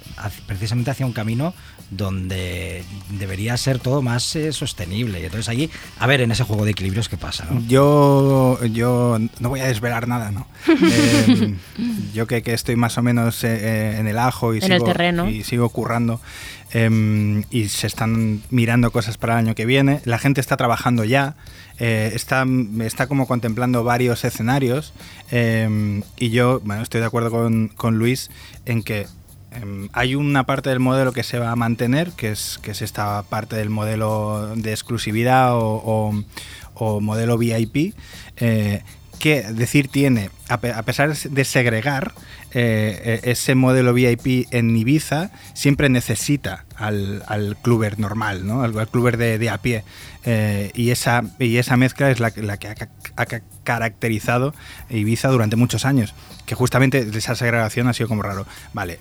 precisamente hacia un camino donde debería ser todo más eh, sostenible. Y entonces allí, a ver, en ese juego de equilibrios qué pasa. ¿no? Yo, yo no voy a desvelar nada, ¿no? [laughs] Eh, yo que, que estoy más o menos eh, en el ajo y, En el sigo, terreno. y sigo currando eh, y se están mirando cosas para el año que viene. La gente está trabajando ya, eh, está, está como contemplando varios escenarios eh, y yo bueno, estoy de acuerdo con, con Luis en que em, hay una parte del modelo que se va a mantener, que es, que es esta parte del modelo de exclusividad o, o- modelo VIP, eh, que decir tiene, a pesar de segregar, eh, eh, ese modelo VIP en Ibiza siempre necesita al, al cluber normal, ¿no? al, al cluber de, de a pie. Eh, y, esa, y esa mezcla es la, que- la que ha, ha ca- caracterizado Ibiza durante muchos años. Que justamente esa segregación ha sido como raro. Vale,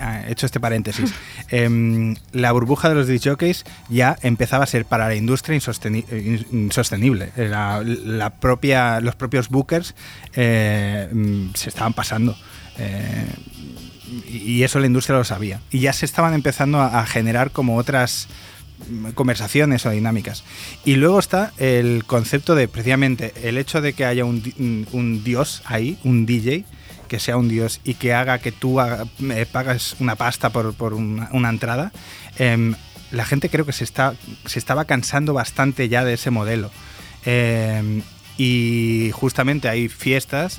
ah, hecho este paréntesis. [laughs] Em, la burbuja de los disjockeys ya empezaba a ser para la industria insosteni- eh, insostenible. La, la propia, los propios bookers eh, mm, se estaban pasando. Eh, y eso la industria lo sabía. Y ya se estaban empezando a, generar como otras conversaciones o dinámicas. Y luego está el concepto de precisamente el hecho de que haya un, di- un- un dios ahí, un DJ, que sea un dios y que haga que tú haga- eh, pagas una pasta por, una, entrada. em, la gente creo que se, está, se estaba cansando bastante ya de ese modelo. Em, y justamente hay fiestas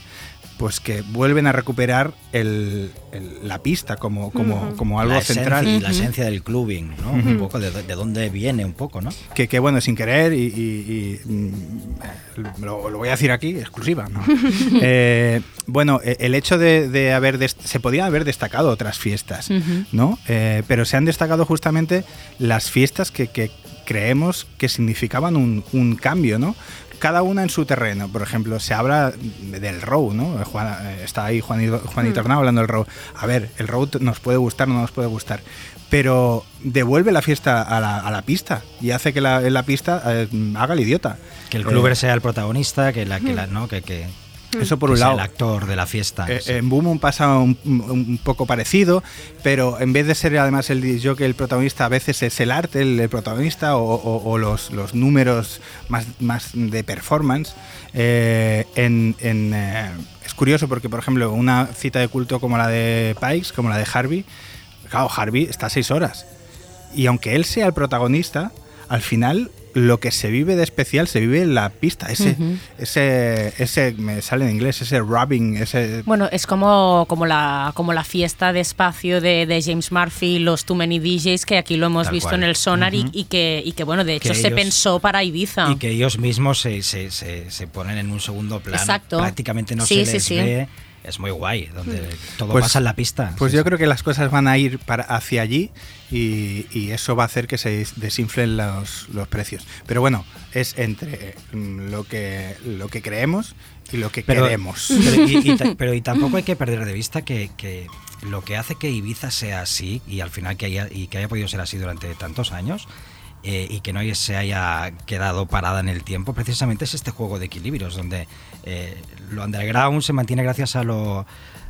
pues que vuelven a recuperar el- el- la pista como, como, como algo la esencia, central. y la esencia del clubbing, ¿no? Un Ujú. poco de, de dónde viene un poco, ¿no? que, que, bueno, sin querer, y, y- y, mm, lo, lo voy a decir aquí, exclusiva, ¿no? [laughs] Eh, bueno, eh, el hecho de, de haber, se podían haber destacado otras fiestas. ¿no? Eh, pero se han destacado justamente las fiestas que, que creemos que significaban un, un cambio, ¿no? Cada una en su terreno. Por ejemplo, se habla del row, ¿no? Juan- eh, está ahí Juanito, Juanito Arnau hablando del row. A ver, el row nos puede gustar, no nos puede gustar. Pero devuelve la fiesta a la, a la pista y hace que la, la pista eh, haga el idiota. Que el Eh, cluber sea el protagonista, que la, que la, ¿no? Que, que, Eso por un lado. el actor de la fiesta. Eh, sí. En Boom pasa un, un- un poco parecido, pero en vez de ser además el que el protagonista, a veces es el arte el, el protagonista o, o- o los, los números más, más de performance. Eh, en, en, eh, es curioso porque, por ejemplo, una cita de culto como la de Pikes, como la de Harvey, claro, Harvey está seis horas. Y aunque él sea el protagonista, al final lo que se vive de especial se vive en la pista. Ese, ese, ese, me sale en inglés, ese rubbing, ese... Bueno, es como, como, la, como la fiesta de espacio de, de James Murphy, los Too Many DJs, que aquí lo hemos Tal visto cual. en el Sonar y- que, y que, bueno, de Que hecho se ellos- pensó para Ibiza. Y que ellos mismos se, se, se, se ponen en un segundo plano. Exacto. Prácticamente no Sí, se sí, les sí. ve. Es muy guay, donde todo Pues- pasa en la pista. Pues Sí, yo sí. creo que las cosas van a ir para hacia allí y, y eso va a hacer que se desinflen los, los precios. Pero bueno, es entre mm, lo que, lo que creemos y lo que Pero- queremos. [laughs] Pero y, y [laughs] pero y tampoco hay que perder de vista que, que lo que hace que Ibiza sea así y al final que haya, y que haya podido ser así durante tantos años eh, y que no se haya quedado parada en el tiempo, precisamente es este juego de equilibrios donde eh, lo underground se mantiene gracias a lo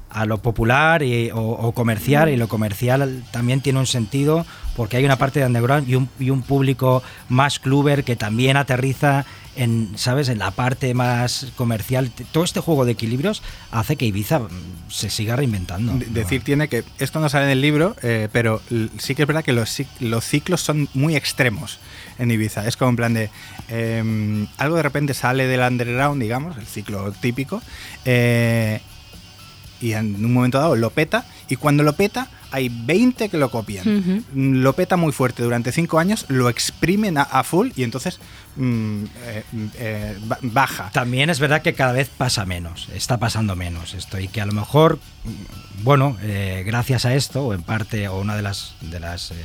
a lo popular o, o comercial y lo comercial también tiene un sentido porque hay una parte de underground y un, y un público más cluber que también aterriza en sabes en la parte más comercial. Todo este juego de equilibrios hace que Ibiza mm, se siga reinventando. De- Decir tiene que esto no sale en el libro, eh, pero sí que es verdad que los, los ciclos son muy extremos en Ibiza. Es como en plan de eh, algo de repente sale del underground, digamos, el ciclo típico, eh, y en un momento dado lo peta, y cuando lo peta hay 20 que lo copian. Mm, Lo peta muy fuerte durante 5 años, lo exprimen a, a full y entonces mm, eh, eh, ba- baja. También es verdad que cada vez pasa menos, está pasando menos esto y que a lo mejor, mm, bueno, eh, gracias a esto o en parte o una de las de las eh,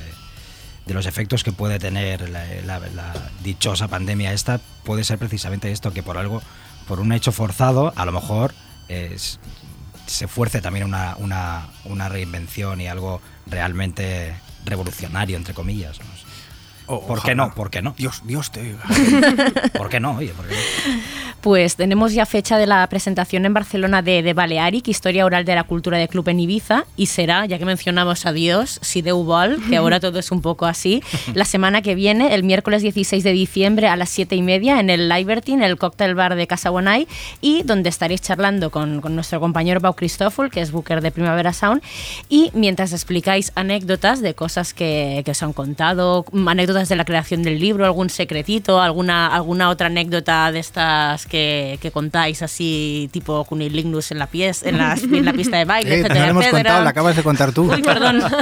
de los efectos que puede tener la, la- la dichosa pandemia esta puede ser precisamente esto que por algo, por un hecho forzado, a lo mejor es- se fuerce también una, una, una reinvención y algo realmente revolucionario entre comillas. O- ¿Por qué no? ¿Por qué no? Dios, Dios te oiga. [laughs] ¿Por qué no? Oye, ¿por qué no? Pues tenemos ya fecha de la presentación en Barcelona de, de Balearic, Historia Oral de la Cultura de Club en Ibiza, y será, ya que mencionamos a Dios, si de que ahora [laughs] todo es un poco así, la semana que viene, el miércoles 16 de diciembre a las 7 y media, en el Libertine, el cóctel bar de Casa Bonai, y donde estaréis charlando con, con nuestro compañero Pau Cristófol, que es booker de Primavera Sound, y mientras explicáis anécdotas de cosas que, que os han contado, anécdotas de la creación del libro, algún secretito, alguna, alguna otra anécdota de estas que, que contáis así, tipo Cunilignus en la, pies, en la, en la pista de [laughs] baile, Eh, etcétera, hemos etcétera. contado, la acabas de contar tú. Uy, perdón. [laughs]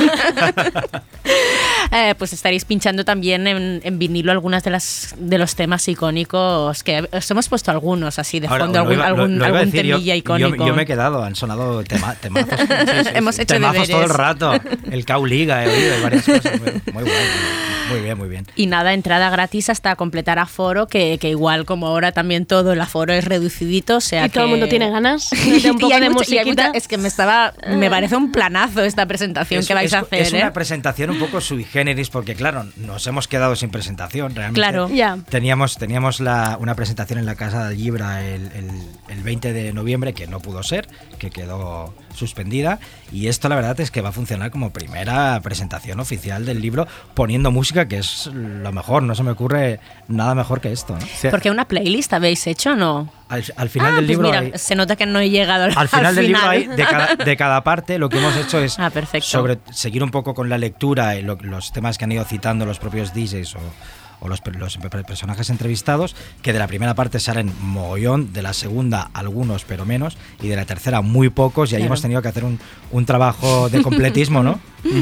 Eh, pues estaréis pinchando también en, en vinilo algunas de las de los temas icónicos que os hemos puesto algunos así de Ahora, fondo, algún, iba- lo- algún, lo algún yo- temilla yo, icónico. yo me he quedado, han sonado tema- [laughs] temazos. Sí, sí, sí. Hemos hecho temazos todo el deberes. rato. El Cauliga, he oído y varias cosas. Muy, muy guay, muy bien, muy bien. Y nada, entrada gratis hasta completar aforo, que, que igual como ahora también todo el aforo es reducidito, o sea Y todo el mundo tiene ganas [laughs] de un Y poco hay de mucha- y hay musiquita. mucha- es que me estaba me parece un planazo esta presentación Es- que vais es- a hacer Es una ¿eh? presentación un poco sui generis porque, claro, nos hemos quedado sin presentación realmente. Claro. Ya. Teníamos, teníamos la- una presentación en la Casa del Libra el, el- el 20 de noviembre que no pudo ser, que quedó suspendida. Y esto la verdad es que va a funcionar como primera presentación oficial del libro poniendo música, que es lo mejor. No se me ocurre nada mejor que esto. ¿no? Sí. porque una playlist habéis hecho o no Al, al final Ah, del pues libro mira, hay- se nota que no he llegado al, al final al del libro final. hay de cada, de cada parte lo que hemos hecho es [laughs] Ah, perfecto. sobre seguir un poco con la lectura y lo- los temas que han ido citando los propios DJs o, o los, los per- personajes entrevistados, que de la primera parte salen mogollón, de la segunda algunos pero menos, y de la tercera muy pocos, y ahí Claro. hemos tenido que hacer un, un trabajo de completismo, ¿no? [laughs]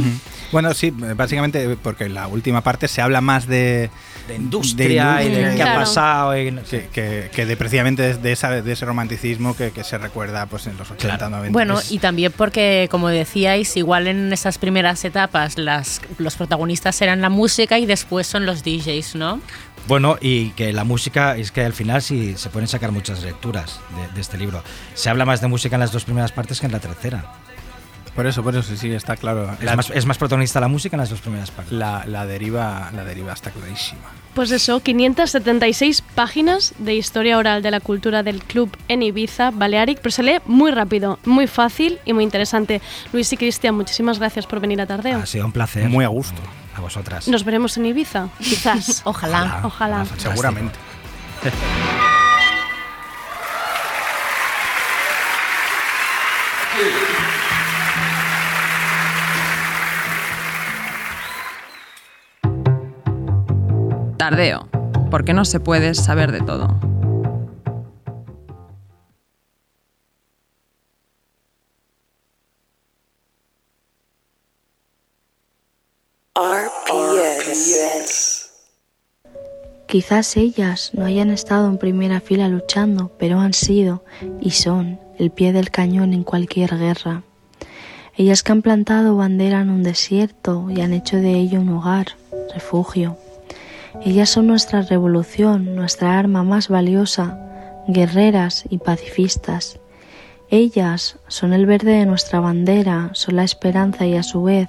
Bueno, sí, básicamente porque en la última parte se habla más de, De industria y de industria qué y- ha Claro. pasado. y no que, sé. que- que de precisamente de, de esa, de ese romanticismo que, que se recuerda pues en los 80, Claro. 90. Bueno, y también porque, como decíais, igual en esas primeras etapas las, los protagonistas eran la música y después son los DJs, ¿no? Bueno, y que la música, es que al final sí se pueden sacar muchas lecturas de, de este libro. Se habla más de música en las dos primeras partes que en la tercera. por eso, por eso sí está claro. Es, La, más, es más protagonista la música en las dos primeras partes. la, la deriva, la deriva está clarísima. Pues eso, 576 páginas de historia oral de la cultura del club en Ibiza, Balearic, pero se lee muy rápido, muy fácil y muy interesante. Luis y Cristian, muchísimas gracias por venir a Tardeo. Ha sido un placer. Muy a gusto. A vosotras. Nos veremos en Ibiza, quizás. [laughs] Ojalá. Ojalá. fantástico. Seguramente. Tardeo, porque no se puede saber de todo. RPS. Quizás ellas no hayan estado en primera fila luchando, pero han sido y son el pie del cañón en cualquier guerra. Ellas que han plantado bandera en un desierto y han hecho de ello un hogar, refugio. Ellas son nuestra revolución, nuestra arma más valiosa, guerreras y pacifistas. Ellas son el verde de nuestra bandera, son la esperanza y a su vez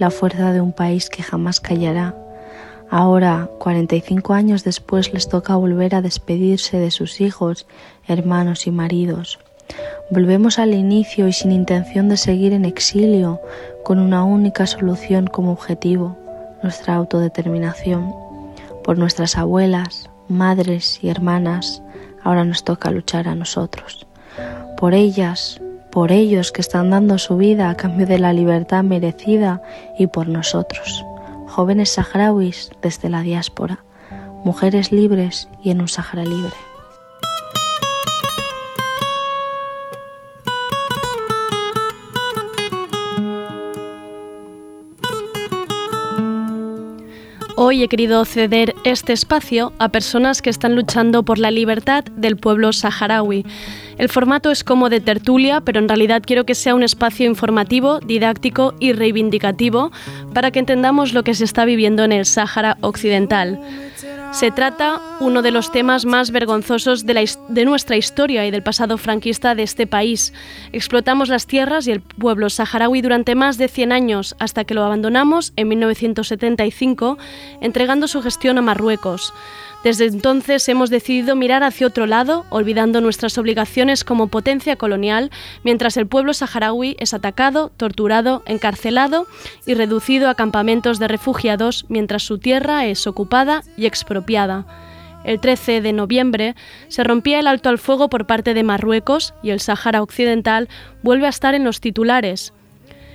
la fuerza de un país que jamás callará. Ahora, 45 años después, les toca volver a despedirse de sus hijos, hermanos y maridos. Volvemos al inicio y sin intención de seguir en exilio, con una única solución como objetivo, nuestra autodeterminación. Por nuestras abuelas, madres y hermanas, ahora nos toca luchar a nosotros. Por ellas, por ellos que están dando su vida a cambio de la libertad merecida y por nosotros jóvenes saharauis desde la diáspora, mujeres libres y en un Sahara libre. Hoy he querido ceder este espacio a personas que están luchando por la libertad del pueblo saharaui. El formato es como de tertulia, pero en realidad quiero que sea un espacio informativo, didáctico y reivindicativo para que entendamos lo que se está viviendo en el Sáhara Occidental. Se trata uno de los temas más vergonzosos de, nuestra historia y del pasado franquista de este país. Explotamos las tierras y el pueblo saharaui durante más de 100 años hasta que lo abandonamos en 1975, entregando su gestión a Marruecos. Desde entonces hemos decidido mirar hacia otro lado, olvidando nuestras obligaciones como potencia colonial, mientras el pueblo saharaui es atacado, torturado, encarcelado y reducido a campamentos de refugiados, mientras su tierra es ocupada y expropiada. El 13 de noviembre se rompía el alto al fuego por parte de Marruecos y el Sáhara Occidental vuelve a estar en los titulares.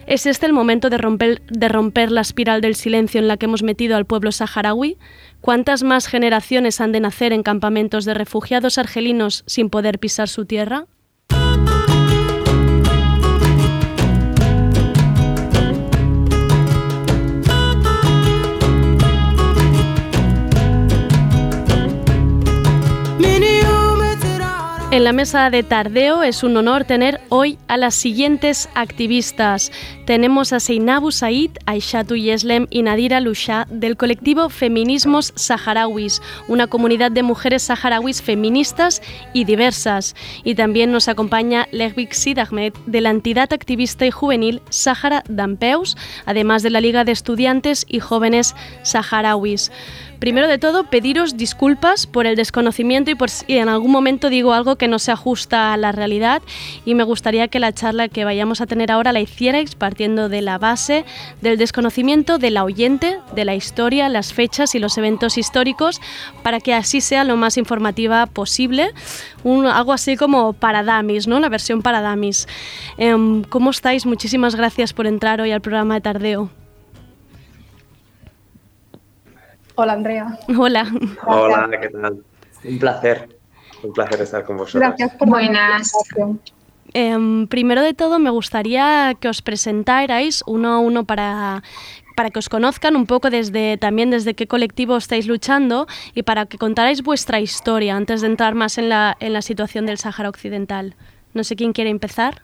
¿Es este el momento de romper, de romper la espiral del silencio en la que hemos metido al pueblo saharaui? ¿Cuántas más generaciones han de nacer en campamentos de refugiados argelinos sin poder pisar su tierra? En la mesa de Tardeo es un honor tener hoy a las siguientes activistas. Tenemos a Seinabu Said, Aishatu Yeslem y Nadira Lusha del colectivo Feminismos Saharauis, una comunidad de mujeres saharauis feministas y diversas. Y también nos acompaña Lehvik Sid Ahmed de la entidad activista y juvenil Sahara Dampeus, además de la Liga de Estudiantes y Jóvenes Saharauis. Primero de todo, pediros disculpas por el desconocimiento y por si en algún momento digo algo que no se ajusta a la realidad y me gustaría que la charla que vayamos a tener ahora la hicierais partiendo de la base del desconocimiento del oyente, de la historia, las fechas y los eventos históricos para que así sea lo más informativa posible, un, algo así como para damis, ¿no? La versión para damis. Em, ¿Cómo estáis? Muchísimas gracias por entrar hoy al programa de Tardeo. Hola, Andrea. Hola. Hola, ¿qué tal? Un placer. Un placer estar con vosotros. Gracias por Buenas. Em, primero de todo, me gustaría que os presentarais uno a uno para, para que os conozcan un poco desde también desde qué colectivo estáis luchando y para que contarais vuestra historia antes de entrar más en la, en la situación del Sáhara Occidental. No sé quién quiere empezar.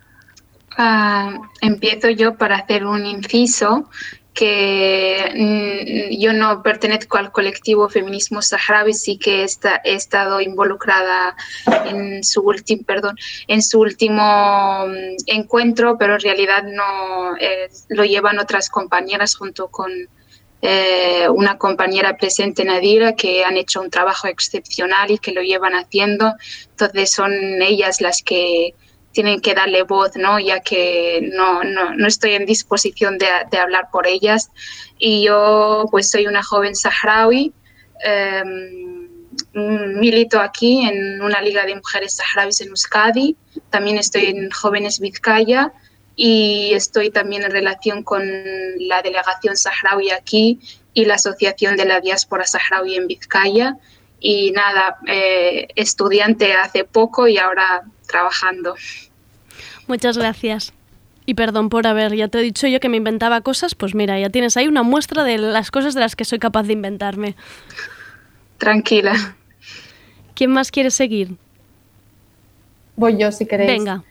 Ah, empiezo yo para hacer un inciso que mm, yo no pertenezco al colectivo Feminismo Saharaui, sí que está, he estado involucrada en su, último perdón, en su último mm, encuentro, pero en realidad no eh, lo llevan otras compañeras junto con eh, una compañera presente, Nadira, que han hecho un trabajo excepcional y que lo llevan haciendo. Entonces son ellas las que tienen que darle voz, ¿no? ya que no, no, no estoy en disposición de, de, hablar por ellas. Y yo pues soy una joven saharaui, eh, milito aquí en una liga de mujeres saharauis en Euskadi, también estoy en Jóvenes Vizcaya y estoy también en relación con la delegación saharaui aquí y la Asociación de la Diáspora Saharaui en Vizcaya. Y nada, eh, estudiante hace poco y ahora trabajando. Muchas gracias. Y perdón por haber, ya te he dicho yo que me inventaba cosas, pues mira, ya tienes ahí una muestra de las cosas de las que soy capaz de inventarme. Tranquila. ¿Quién más quiere seguir? Voy yo, si queréis. Venga.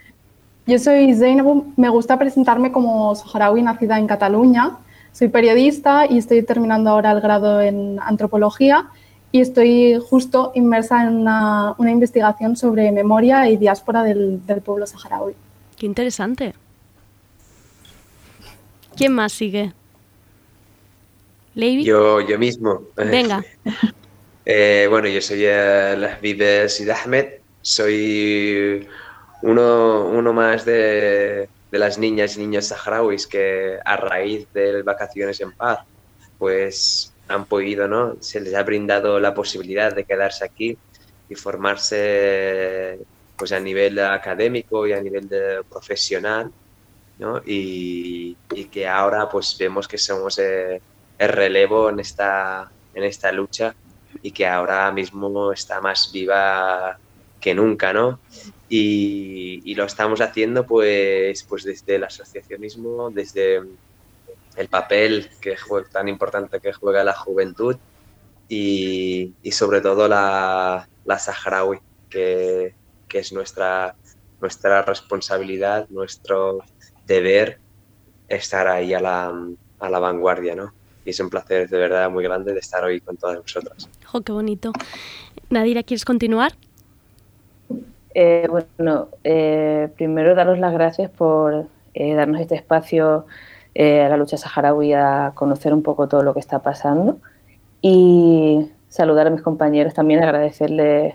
Yo soy Zainabu, me gusta presentarme como saharaui nacida en Cataluña. Soy periodista y estoy terminando ahora el grado en antropología y estoy justo inmersa en una, una investigación sobre memoria y diáspora del, del, pueblo saharaui. Qué interesante. ¿Quién más sigue? ¿Levi? Yo, yo mismo. [laughs] Venga. eh, bueno, yo soy el Vives Sid Ahmed. Soy uno, uno más de, de las niñas y niños saharauis que a raíz de vacaciones en paz, pues han podido, ¿no? Se les ha brindado la posibilidad de quedarse aquí y formarse pues a nivel académico y a nivel de profesional, ¿no? Y, y que ahora pues vemos que somos eh, el relevo en esta, en esta lucha y que ahora mismo está más viva que nunca, ¿no? Y, y lo estamos haciendo pues, pues desde el asociacionismo, desde el papel que juega, tan importante que juega la juventud y, y sobre todo la, la saharaui, que, que, es nuestra, nuestra responsabilidad, nuestro deber estar ahí a la, a la vanguardia, ¿no? Y es un placer de verdad muy grande de estar hoy con todas vosotras. Oh, qué bonito. Nadira, ¿quieres continuar? Eh, bueno, eh, primero daros las gracias por eh, darnos este espacio eh, a la lucha saharaui a conocer un poco todo lo que está pasando. Y saludar a mis compañeros también, agradecerles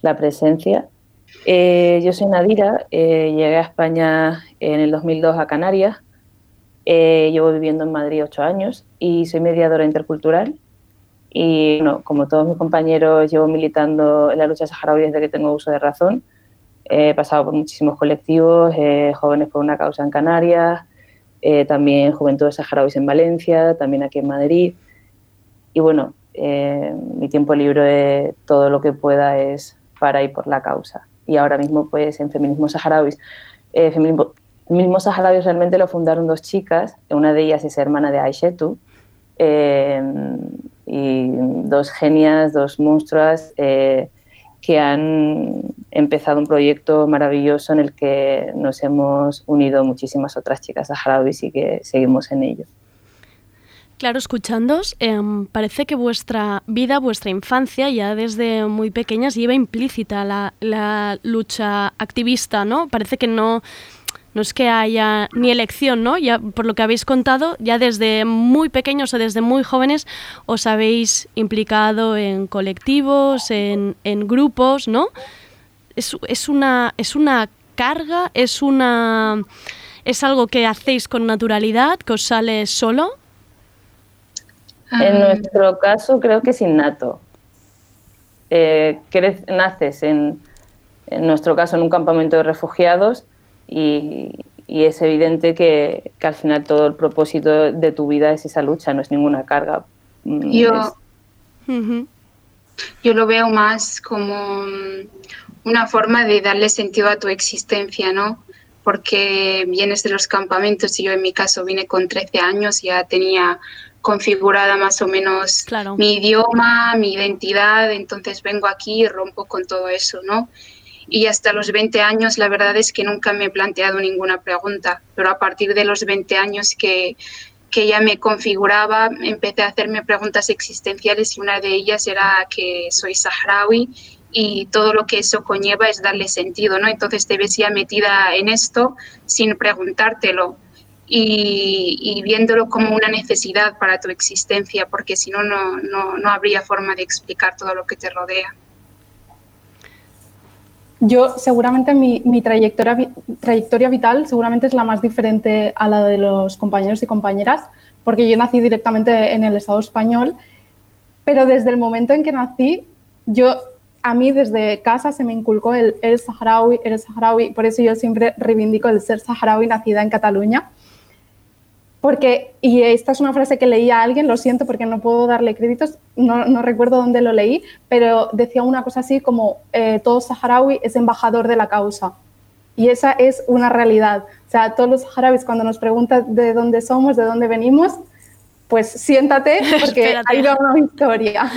la presencia. Eh, yo soy Nadira, eh, llegué a España en el 2002 a Canarias, eh, llevo viviendo en Madrid ocho años y soy mediadora intercultural. Y bueno, como todos mis compañeros, llevo militando en la lucha saharaui desde que tengo uso de razón. He pasado por muchísimos colectivos, Jóvenes por una Causa en Canarias, también Juventudes Saharauis en Valencia, también aquí en Madrid. Y bueno, mi tiempo libre, todo lo que pueda es para ir por la causa y ahora mismo pues en Feminismo Saharauis. Eh, Feminismo, Saharauis realmente lo fundaron dos chicas, una de ellas es hermana de Aishetu, eh, y dos genias, dos monstruas eh, que han empezado un proyecto maravilloso en el que nos hemos unido muchísimas otras chicas saharauis y que seguimos en ello. Claro, escuchándos, em, parece que vuestra vida, vuestra infancia, ya desde muy pequeñas, lleva implícita la, lucha activista, ¿no? Parece que no, no es que haya ni elección, ¿no? Ya por lo que habéis contado, ya desde muy pequeños o desde muy jóvenes os habéis implicado en colectivos, en, grupos, ¿no? Es, es, una, es una carga, es una es algo que hacéis con naturalidad, que os sale solo. En nuestro caso creo que es innato. Eh, naces en, en, nuestro caso en un campamento de refugiados y, es evidente que, al final todo el propósito de tu vida es esa lucha, no es ninguna carga. Mm, yo, yo lo veo más como una forma de darle sentido a tu existencia, ¿no? Porque vienes de los campamentos y yo en mi caso vine con 13 años, ya tenía configurada más o menos mi idioma, mi identidad, entonces vengo aquí y rompo con todo eso, ¿no? Y hasta los 20 años la verdad es que nunca me he planteado ninguna pregunta, pero a partir de los 20 años que, que ya me configuraba, empecé a hacerme preguntas existenciales y una de ellas era que soy saharaui y todo lo que eso conlleva es darle sentido, ¿no? Entonces te ves ya metida en esto sin preguntártelo y, viéndolo como una necesidad para tu existencia, porque si no, no, habría forma de explicar todo lo que te rodea. Yo seguramente mi, trayectoria, trayectoria vital seguramente es la más diferente a la de los compañeros y compañeras, porque yo nací directamente en el Estado español, pero desde el momento en que nací, yo a mí desde casa se me inculcó el eres saharaui, eres saharaui, por eso yo siempre reivindico el ser saharaui nacida en Cataluña porque, y esta es una frase que leí a alguien, lo siento porque no puedo darle créditos, no, no recuerdo dónde lo leí, pero decía una cosa así como eh, todo saharaui es embajador de la causa. Y esa es una realidad. O sea, todos los saharauis cuando nos preguntan de dónde somos, de dónde venimos, pues siéntate [laughs] porque hay una historia.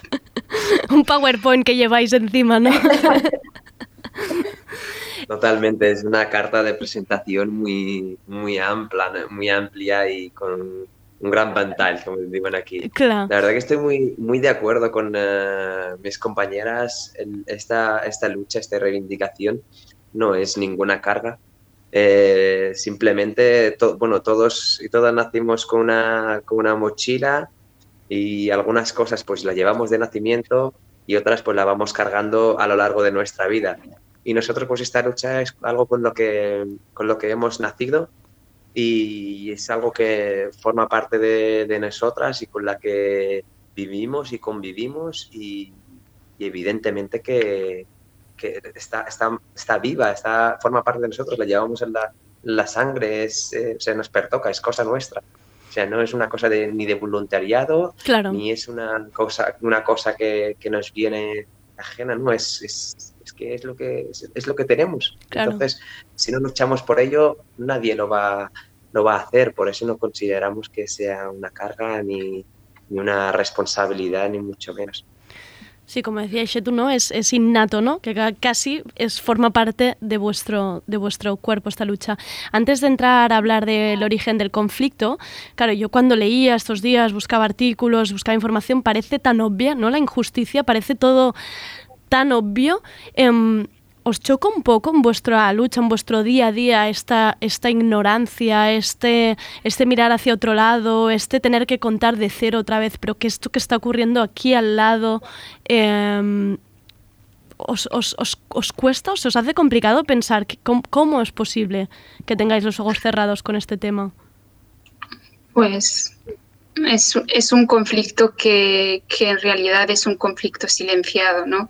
[laughs] Un PowerPoint que lleváis encima, ¿no? [laughs] Totalmente, es una carta de presentación muy, muy amplia, muy amplia y con un gran pantalla, como digo aquí. La verdad que estoy muy, muy de acuerdo con eh, mis compañeras. En esta, esta lucha, esta reivindicación no es ninguna carga. Eh, simplemente, bueno, todos y todas nacimos con una, con una mochila y algunas cosas pues las llevamos de nacimiento y otras pues las vamos cargando a lo largo de nuestra vida y nosotros pues esta lucha es algo con lo que, con lo que hemos nacido y es algo que forma parte de, nosotras y con la que vivimos y convivimos y, evidentemente que, está, está, está, viva, está, forma parte de nosotros, la llevamos en la, la sangre, es, eh, se nos pertoca, es cosa nuestra. O sea, no es una cosa de, ni de voluntariado, ni es una cosa, una cosa que, que nos viene ajena, no, es, es, que es lo que, es, lo que tenemos. Entonces, si no luchamos por ello, nadie lo va, lo va a hacer. Por eso no consideramos que sea una carga ni, ni una responsabilidad, ni mucho menos. Sí, como decía Shetu, ¿no? Es, es, innato, ¿no? Que casi es, forma parte de vuestro, de vuestro cuerpo esta lucha. Antes de entrar a hablar del origen del conflicto, claro, yo cuando leía estos días, buscaba artículos, buscaba información, parece tan obvia, ¿no? La injusticia, parece todo tan obvio. Em, ¿os choca un poco en vuestra lucha, en vuestro día a día, esta, esta ignorancia, este, este mirar hacia otro lado, este tener que contar de cero otra vez, pero que esto que está ocurriendo aquí al lado, eh, os, os, os, cuesta, os, os hace complicado pensar que, cómo, es posible que tengáis los ojos cerrados con este tema? Pues es, es un conflicto que, que, en realidad es un conflicto silenciado, ¿no?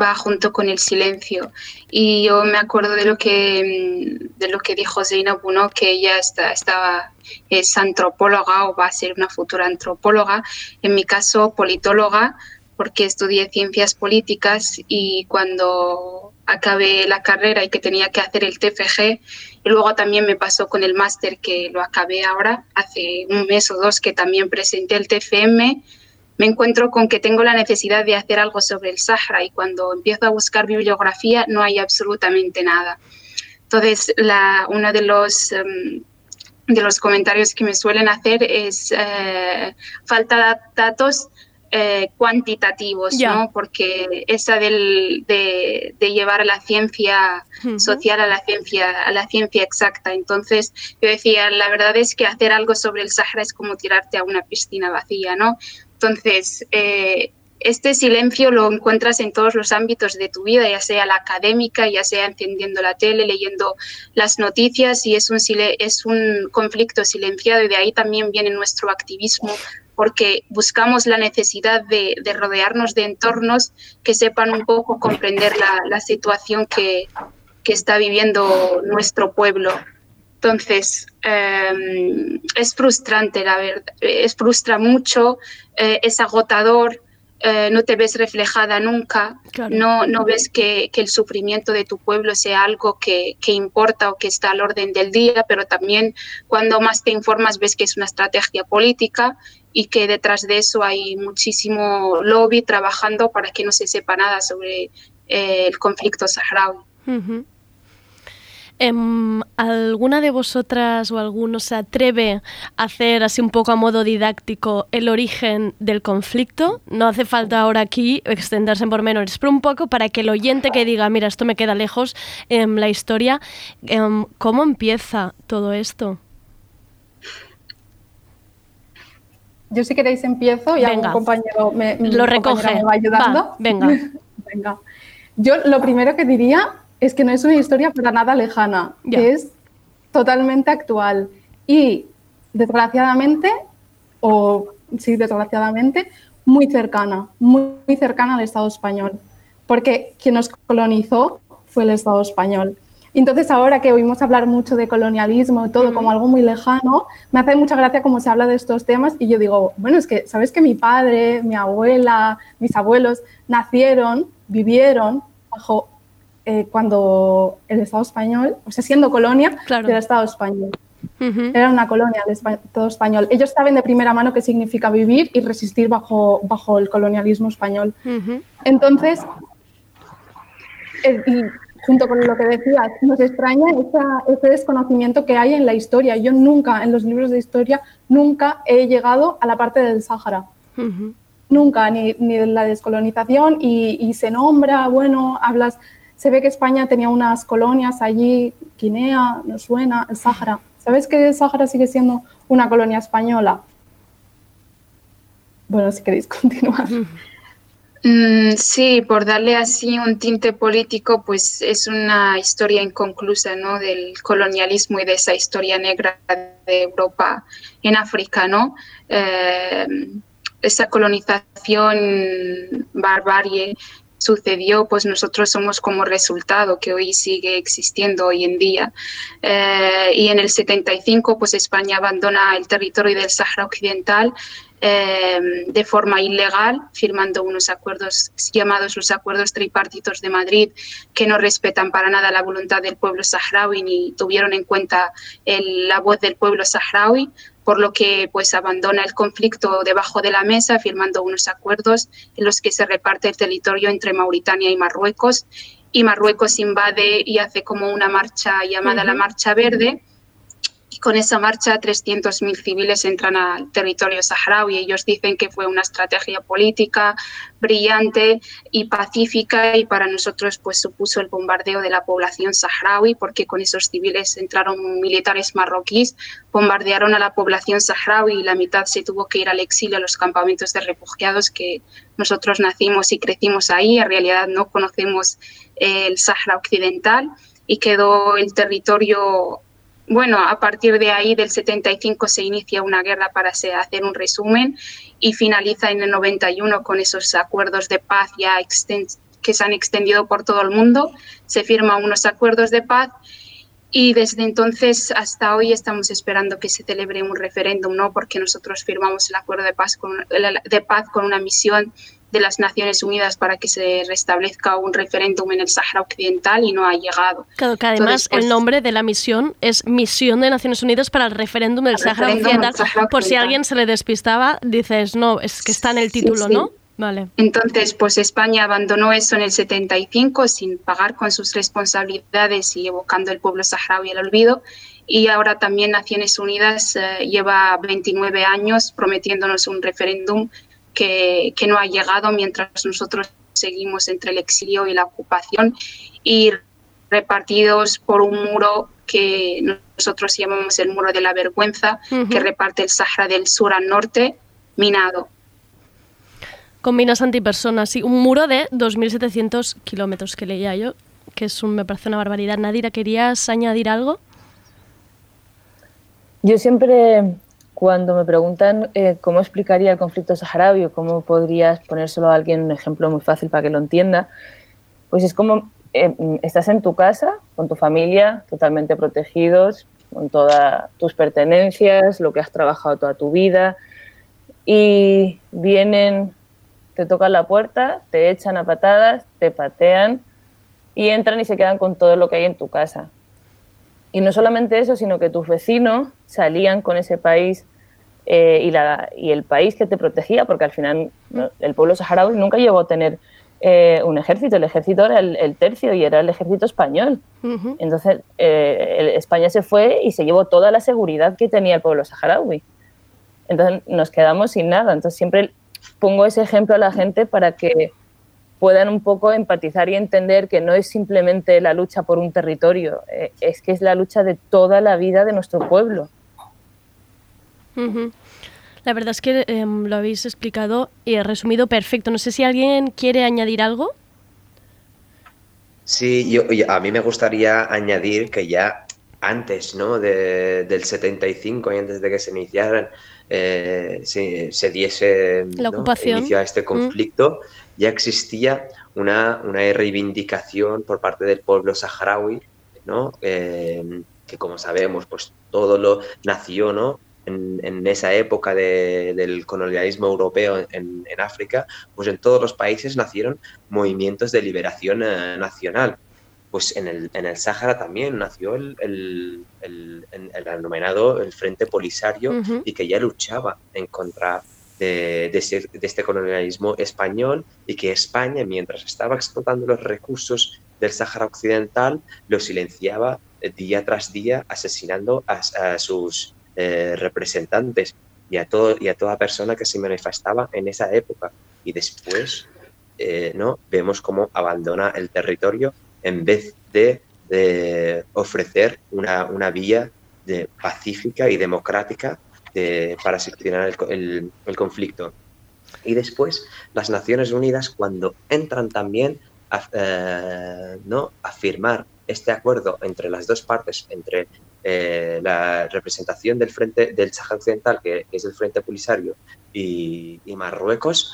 Va junto con el silencio. Y yo me acuerdo de lo que, de lo que dijo Zeina ¿no? que ella está, estaba, es antropóloga o va a ser una futura antropóloga, en mi caso politóloga, porque estudié ciencias políticas y cuando acabé la carrera y que tenía que hacer el TFG, y luego también me pasó con el máster que lo acabé ahora, hace un mes o dos que también presenté el TFM, me encuentro con que tengo la necesidad de hacer algo sobre el Sahara y cuando empiezo a buscar bibliografía no hay absolutamente nada. Entonces, la, uno de los... Um, de los comentarios que me suelen hacer es eh, falta de datos eh, cuantitativos, yeah. ¿no? Porque esa del, de, de, llevar a la ciencia uh -huh. social a la ciencia, a la ciencia exacta. Entonces, yo decía, la verdad es que hacer algo sobre el Sahara es como tirarte a una piscina vacía, ¿no? Entonces, eh, este silencio lo encuentras en todos los ámbitos de tu vida, ya sea la académica, ya sea encendiendo la tele, leyendo las noticias, y es un, es un conflicto silenciado, y de ahí también viene nuestro activismo, porque buscamos la necesidad de, de rodearnos de entornos que sepan un poco comprender la, situación que, está viviendo nuestro pueblo. Entonces, eh, es frustrante, la verdad, es frustra mucho, eh, es agotador, eh, no te ves reflejada nunca, claro. no, no ves que, que, el sufrimiento de tu pueblo sea algo que, que, importa o que está al orden del día, pero también cuando más te informas ves que es una estrategia política y que detrás de eso hay muchísimo lobby trabajando para que no se sepa nada sobre eh, el conflicto saharaui. Uh -huh. Eh, ¿Alguna de vosotras o alguno se atreve a hacer así un poco a modo didáctico el origen del conflicto? No hace falta ahora aquí extenderse en pormenores, pero un poco para que el oyente que diga, mira, esto me queda lejos, eh, la historia, em, ¿cómo empieza todo esto? Yo si queréis empiezo y algún compañero me, lo recoge. Me va ayudando. Va, venga. [laughs] venga. Yo lo primero que diría es que no es una historia para nada lejana, yeah. que es totalmente actual y desgraciadamente, o sí, desgraciadamente, muy cercana, muy, muy cercana al Estado español, porque quien nos colonizó fue el Estado español. Entonces, ahora que oímos hablar mucho de colonialismo y todo como algo muy lejano, me hace mucha gracia cómo se habla de estos temas y yo digo, bueno, es que, ¿sabes que mi padre, mi abuela, mis abuelos nacieron, vivieron bajo eh, cuando el Estado español, o sea, siendo colonia claro. del Estado español. Uh -huh. Era una colonia del Estado español. Ellos saben de primera mano qué significa vivir y resistir bajo, bajo el colonialismo español. Uh -huh. Entonces, eh, y junto con lo que decías, nos extraña esa, ese desconocimiento que hay en la historia. Yo nunca, en los libros de historia, nunca he llegado a la parte del Sáhara. Uh -huh. Nunca, ni, ni de la descolonización, y, y se nombra, bueno, hablas se ve que España tenía unas colonias allí, Guinea, nos suena, el Sáhara. ¿Sabes que el Sáhara sigue siendo una colonia española? Bueno, si queréis [laughs] continuar. Mm, sí, por darle así un tinte político, pues es una historia inconclusa ¿no? del colonialismo y de esa historia negra de Europa en África, ¿no? Eh, esa colonización barbarie sucedió, pues nosotros somos como resultado que hoy sigue existiendo hoy en día. Eh, y en el 75, pues España abandona el territorio del Sahara Occidental eh, de forma ilegal, firmando unos acuerdos llamados los acuerdos tripartitos de Madrid, que no respetan para nada la voluntad del pueblo saharaui ni tuvieron en cuenta la voz del pueblo saharaui por lo que pues abandona el conflicto debajo de la mesa firmando unos acuerdos en los que se reparte el territorio entre Mauritania y Marruecos y Marruecos invade y hace como una marcha llamada uh -huh. la Marcha Verde con esa marcha 300.000 civiles entran al territorio saharaui. Ellos dicen que fue una estrategia política brillante y pacífica y para nosotros pues supuso el bombardeo de la población saharaui porque con esos civiles entraron militares marroquíes, bombardearon a la población saharaui y la mitad se tuvo que ir al exilio a los campamentos de refugiados que nosotros nacimos y crecimos ahí. En realidad no conocemos el Sahara Occidental y quedó el territorio bueno, a partir de ahí, del 75, se inicia una guerra para hacer un resumen y finaliza en el 91 con esos acuerdos de paz ya que se han extendido por todo el mundo. Se firman unos acuerdos de paz y desde entonces hasta hoy estamos esperando que se celebre un referéndum, ¿no? Porque nosotros firmamos el acuerdo de paz con, de paz con una misión de las Naciones Unidas para que se restablezca un referéndum en el Sahara Occidental y no ha llegado. Claro, que además el nombre de la misión es Misión de Naciones Unidas para el Referéndum del Sahara, Occidental. Por si alguien se le despistaba, dices, no, es que está en el título, ¿no? Vale. Entonces, pues España abandonó eso en el 75 sin pagar con sus responsabilidades y evocando el pueblo saharaui al olvido. Y ahora también Naciones Unidas eh, lleva 29 años prometiéndonos un referéndum que, no ha llegado mientras nosotros seguimos entre el exilio y la ocupación y repartidos por un muro que nosotros llamamos el muro de la vergüenza, que reparte el Sahara del sur al norte, minado. Con minas antipersonas, sí, un muro de 2.700 kilómetros que leía yo, que es un, me parece una barbaridad. Nadira, ¿querías añadir algo? Yo siempre cuando me preguntan eh, cómo explicaría el conflicto saharaui o cómo podrías ponérselo a alguien un ejemplo muy fácil para que lo entienda, pues es como eh, estás en tu casa con tu familia, totalmente protegidos, con todas tus pertenencias, lo que has trabajado toda tu vida, y vienen, te tocan la puerta, te echan a patadas, te patean y entran y se quedan con todo lo que hay en tu casa. Y no solamente eso, sino que tus vecinos salían con ese país eh, y, la, y, el país que te protegía, porque al final el pueblo saharaui nunca llegó a tener eh, un ejército, el ejército era el, tercio y era el ejército español. Entonces eh, España se fue y se llevó toda la seguridad que tenía el pueblo saharaui. Entonces nos quedamos sin nada. Entonces siempre pongo ese ejemplo a la gente para que puedan un poco empatizar y entender que no es simplemente la lucha por un territorio, es que es la lucha de toda la vida de nuestro pueblo. La verdad es que em, lo habéis explicado y resumido perfecto. No sé si alguien quiere añadir algo. Sí, yo, a mí me gustaría añadir que ya antes ¿no? del 75 y antes de que se iniciaran, eh, se, diese la ocupación. a este conflicto, ya existía una, una, reivindicación por parte del pueblo saharaui, ¿no? Eh, que como sabemos, pues todo lo nació ¿no? En, esa época del colonialismo europeo en, África, pues en todos los países nacieron movimientos de liberación eh, nacional. Pues en el, en el Sáhara también nació el, el, el, denominado el Frente Polisario y que ya luchaba en contra de, de, este colonialismo español y que España, mientras estaba explotando los recursos del Sáhara Occidental, lo silenciaba día tras día, asesinando a sus eh, representantes y a, todo, y a toda persona que se manifestaba en esa época. Y después eh, ¿no? vemos cómo abandona el territorio en vez de, ofrecer una, una, vía pacífica y democrática de, para solucionar el, el, conflicto. Y después las Naciones Unidas, cuando entran también a, eh, ¿no? a firmar este acuerdo entre las dos partes, entre eh, la representación del frente del Sahara Occidental, que es el Frente Polisario, y, Marruecos,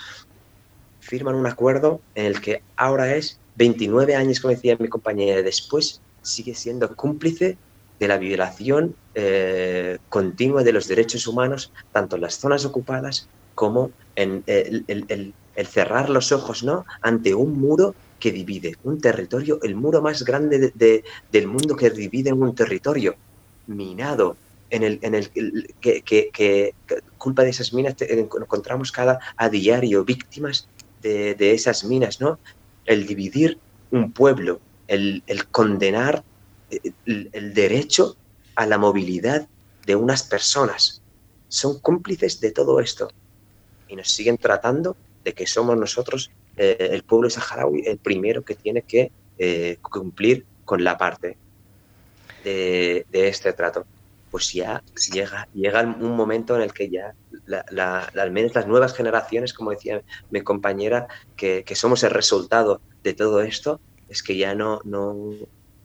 firman un acuerdo en el que ahora es 29 años, como decía mi compañera, después sigue siendo cómplice de la violación eh, continua de los derechos humanos, tanto en las zonas ocupadas como en el, el, cerrar los ojos ¿no? ante un muro que divide un territorio, el muro más grande del mundo que divide un territorio minado, en el, en el que, culpa de esas minas encontramos cada a diario víctimas de, esas minas, ¿no? El dividir un pueblo, el, condenar el, el, derecho a la movilidad de unas personas. Son cómplices de todo esto y nos siguen tratando de que somos nosotros, eh, el pueblo saharaui, el primero que tiene que eh, cumplir con la parte de, de este trato. Pues ya llega, llega un momento en el que ya, la- al menos las nuevas generaciones, como decía mi compañera, que, que somos el resultado de todo esto, es que ya no, no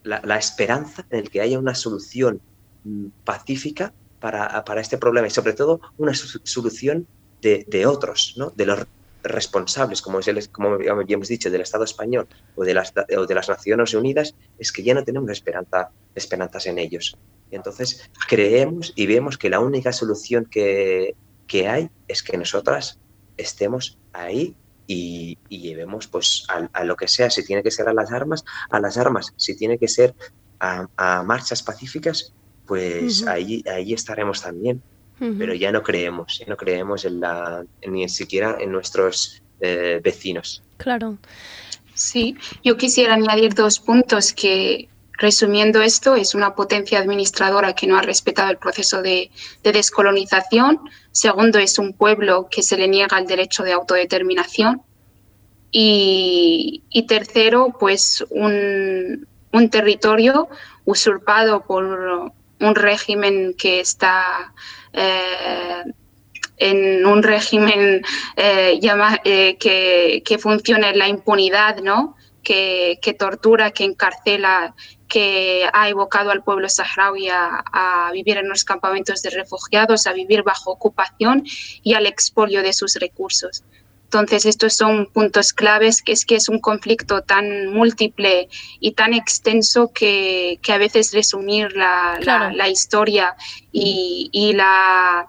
la, esperanza en el que haya una solución mm, pacífica para, para este problema y sobre todo una solución de, de otros, ¿no? de los responsables, como, es el- como ya hemos dicho, del Estado español o de, las, o de las Naciones Unidas, es que ya no tenemos esperanza, esperanzas en ellos. Entonces creemos y vemos que la única solución que, que hay es que nosotras estemos ahí y, y llevemos pues a, a lo que sea, si tiene que ser a las armas, a las armas, si tiene que ser a, a marchas pacíficas, pues Ujú. ahí, ahí estaremos también. Pero ya no creemos, ya no creemos en la, ni siquiera en nuestros eh, vecinos. Claro. Sí, yo quisiera añadir dos puntos que, resumiendo esto, es una potencia administradora que no ha respetado el proceso de, de descolonización. Segundo, es un pueblo que se le niega el derecho de autodeterminación. Y, y tercero, pues un, un territorio usurpado por un régimen que está en un régimen eh, eh, que, que funciona en la impunidad, ¿no? Que, que tortura, que encarcela, que ha evocado al pueblo saharaui a vivir en los campamentos de refugiados, a vivir bajo ocupación y al expolio de sus recursos. Entonces, estos son puntos claves, que es que es un conflicto tan múltiple y tan extenso que, que a veces resumir la, la- Claro. la historia y, y la,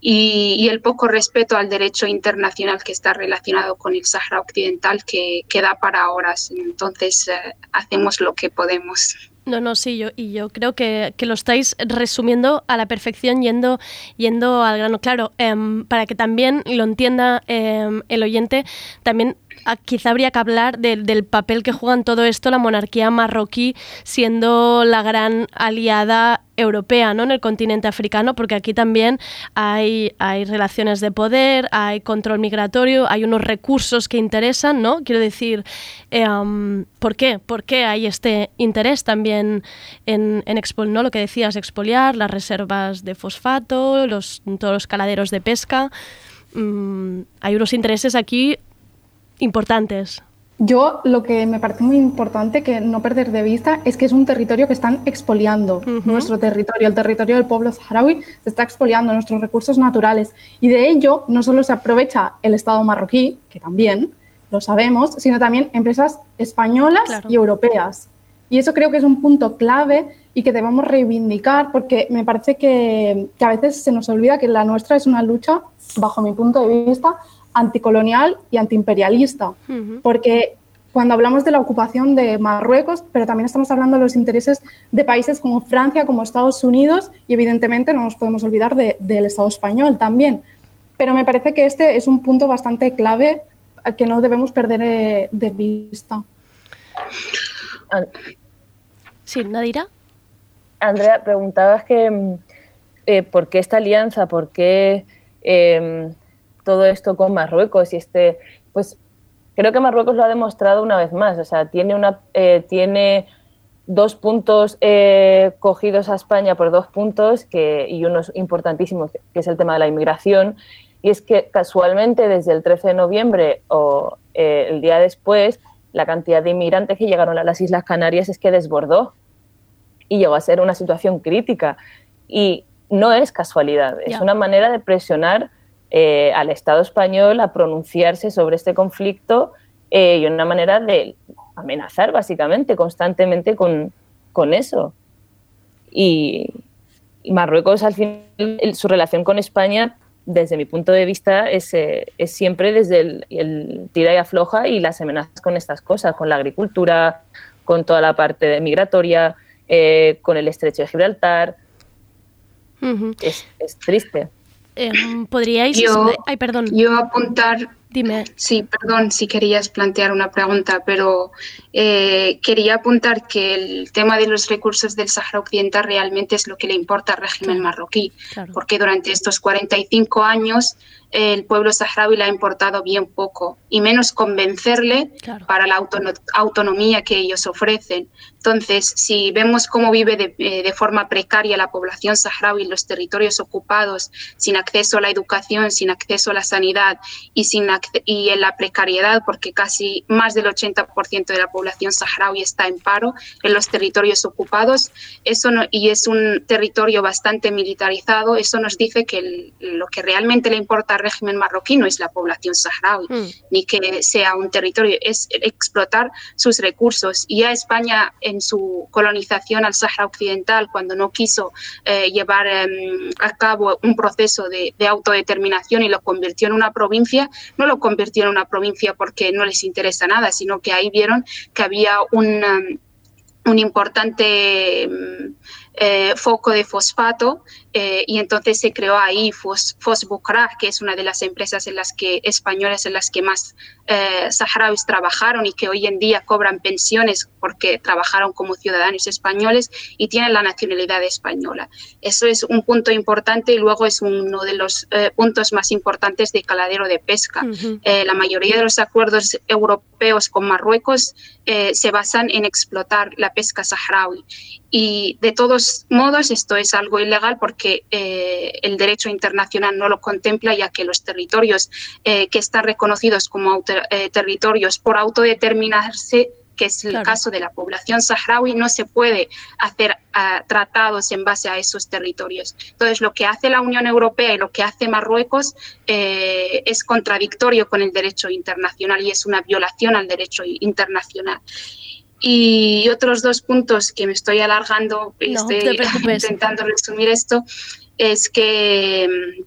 y, y el poco respeto al derecho internacional que está relacionado con el Sahara Occidental que, que da para horas. Entonces, eh, hacemos lo que podemos. No, no, sí, yo, y yo creo que, que lo estáis resumiendo a la perfección yendo, yendo al grano. Claro, em, para que también lo entienda em, el oyente, también quizá habría que hablar del- papel que juega en todo esto la monarquía marroquí siendo la gran aliada europea ¿no? en el continente africano, porque aquí también hay, hay relaciones de poder, hay control migratorio, hay unos recursos que interesan, ¿no? Quiero decir, eh, ¿por qué? ¿Por qué hay este interés también en, en ¿no? lo que decías, expoliar las reservas de fosfato, los, todos los caladeros de pesca? Mm, hay unos intereses aquí importantes. Yo lo que me parece muy importante que no perder de vista es que es un territorio que están expoliando. Nuestro territorio, el territorio del pueblo saharaui, se está expoliando nuestros recursos naturales. Y de ello no solo se aprovecha el Estado marroquí, que también lo sabemos, sino también empresas españolas Claro. y europeas. Y eso creo que es un punto clave y que debemos reivindicar porque me parece que, que a veces se nos olvida que la nuestra es una lucha, bajo mi punto de vista, anticolonial y antiimperialista porque cuando hablamos de la ocupación de Marruecos, pero también estamos hablando de los intereses de países como Francia, como Estados Unidos, y evidentemente no nos podemos olvidar de- del Estado español también. Pero me parece que este es un punto bastante clave al que no debemos perder eh, de vista. Sí, Nadira. Andrea, preguntabas que mm, eh, por qué esta alianza, por qué eh, todo esto con Marruecos y este, pues creo que Marruecos lo ha demostrado una vez más, o sea, tiene una, eh, tiene dos puntos eh, cogidos a España por dos puntos que, y unos importantísimos, que es el tema de la inmigración, y es que casualmente desde el 13 de noviembre o eh, el día después, la cantidad de inmigrantes que llegaron a las Islas Canarias es que desbordó y llegó a ser una situación crítica. Y no es casualidad, es una manera de presionar eh, al Estado español a pronunciarse sobre este conflicto eh, y una manera de amenazar básicamente constantemente con, con eso. Y, y Marruecos, al final, su relación con España, desde mi punto de vista, es, eh, es siempre desde el, el tira y afloja y las amenazas con estas cosas, con la agricultura, con toda la parte de migratoria, con el estrecho de Gibraltar. Es, es triste. Em, ¿Podríais...? Yo- Ay, perdón. Yo apuntar, Dime. Sí, perdón si querías plantear una pregunta, pero eh, quería apuntar que el tema de los recursos del Sahara Occidental realmente es lo que le importa al régimen marroquí, Claro. porque durante estos 45 años el pueblo saharaui le ha importado bien poco y menos convencerle Claro. para la autono- autonomía que ellos ofrecen. Entonces, si vemos cómo vive de, eh, de forma precaria la población saharaui en los territorios ocupados, sin acceso a la educación, sin acceso a la sanidad y, sin acce- y en la precariedad, porque casi más del 80% de la población saharaui está en paro en los territorios ocupados, eso no- y es un territorio bastante militarizado, eso nos dice que el- lo que realmente le importa al régimen marroquí no es la población saharaui, Mm. ni que sea un territorio, es explotar sus recursos. Y a España en su colonización al Sahara Occidental, cuando no quiso eh, llevar em, a cabo un proceso de, de autodeterminación y lo convirtió en una provincia, no lo convirtió en una provincia porque no les interesa nada, sino que ahí vieron que había un... un importante mm, eh, foco de fosfato eh, y entonces se creó ahí Fos, Fosbucra, que es una de las empresas en las que españolas en las que más eh, saharauis trabajaron y que hoy en día cobran pensiones porque trabajaron como ciudadanos españoles y tienen la nacionalidad española. Eso es un punto importante y luego es uno de los eh, puntos más importantes de caladero de pesca. Ujú. Eh, la mayoría de los acuerdos europeos con Marruecos eh, se basan en explotar la pesca saharaui. Y de todos modos, esto es algo ilegal porque eh, el derecho internacional no lo contempla, ya que los territorios eh, que están reconocidos como eh, territorios por autodeterminarse, que es el Claro. caso de la población saharaui, no se puede hacer ah, tratados en base a esos territorios. Entonces, lo que hace la Unión Europea y lo que hace Marruecos eh, es contradictorio con el derecho internacional y es una violación al derecho internacional. Y otros dos puntos que me estoy alargando y No, estoy [laughs] intentando resumir esto es que, mm,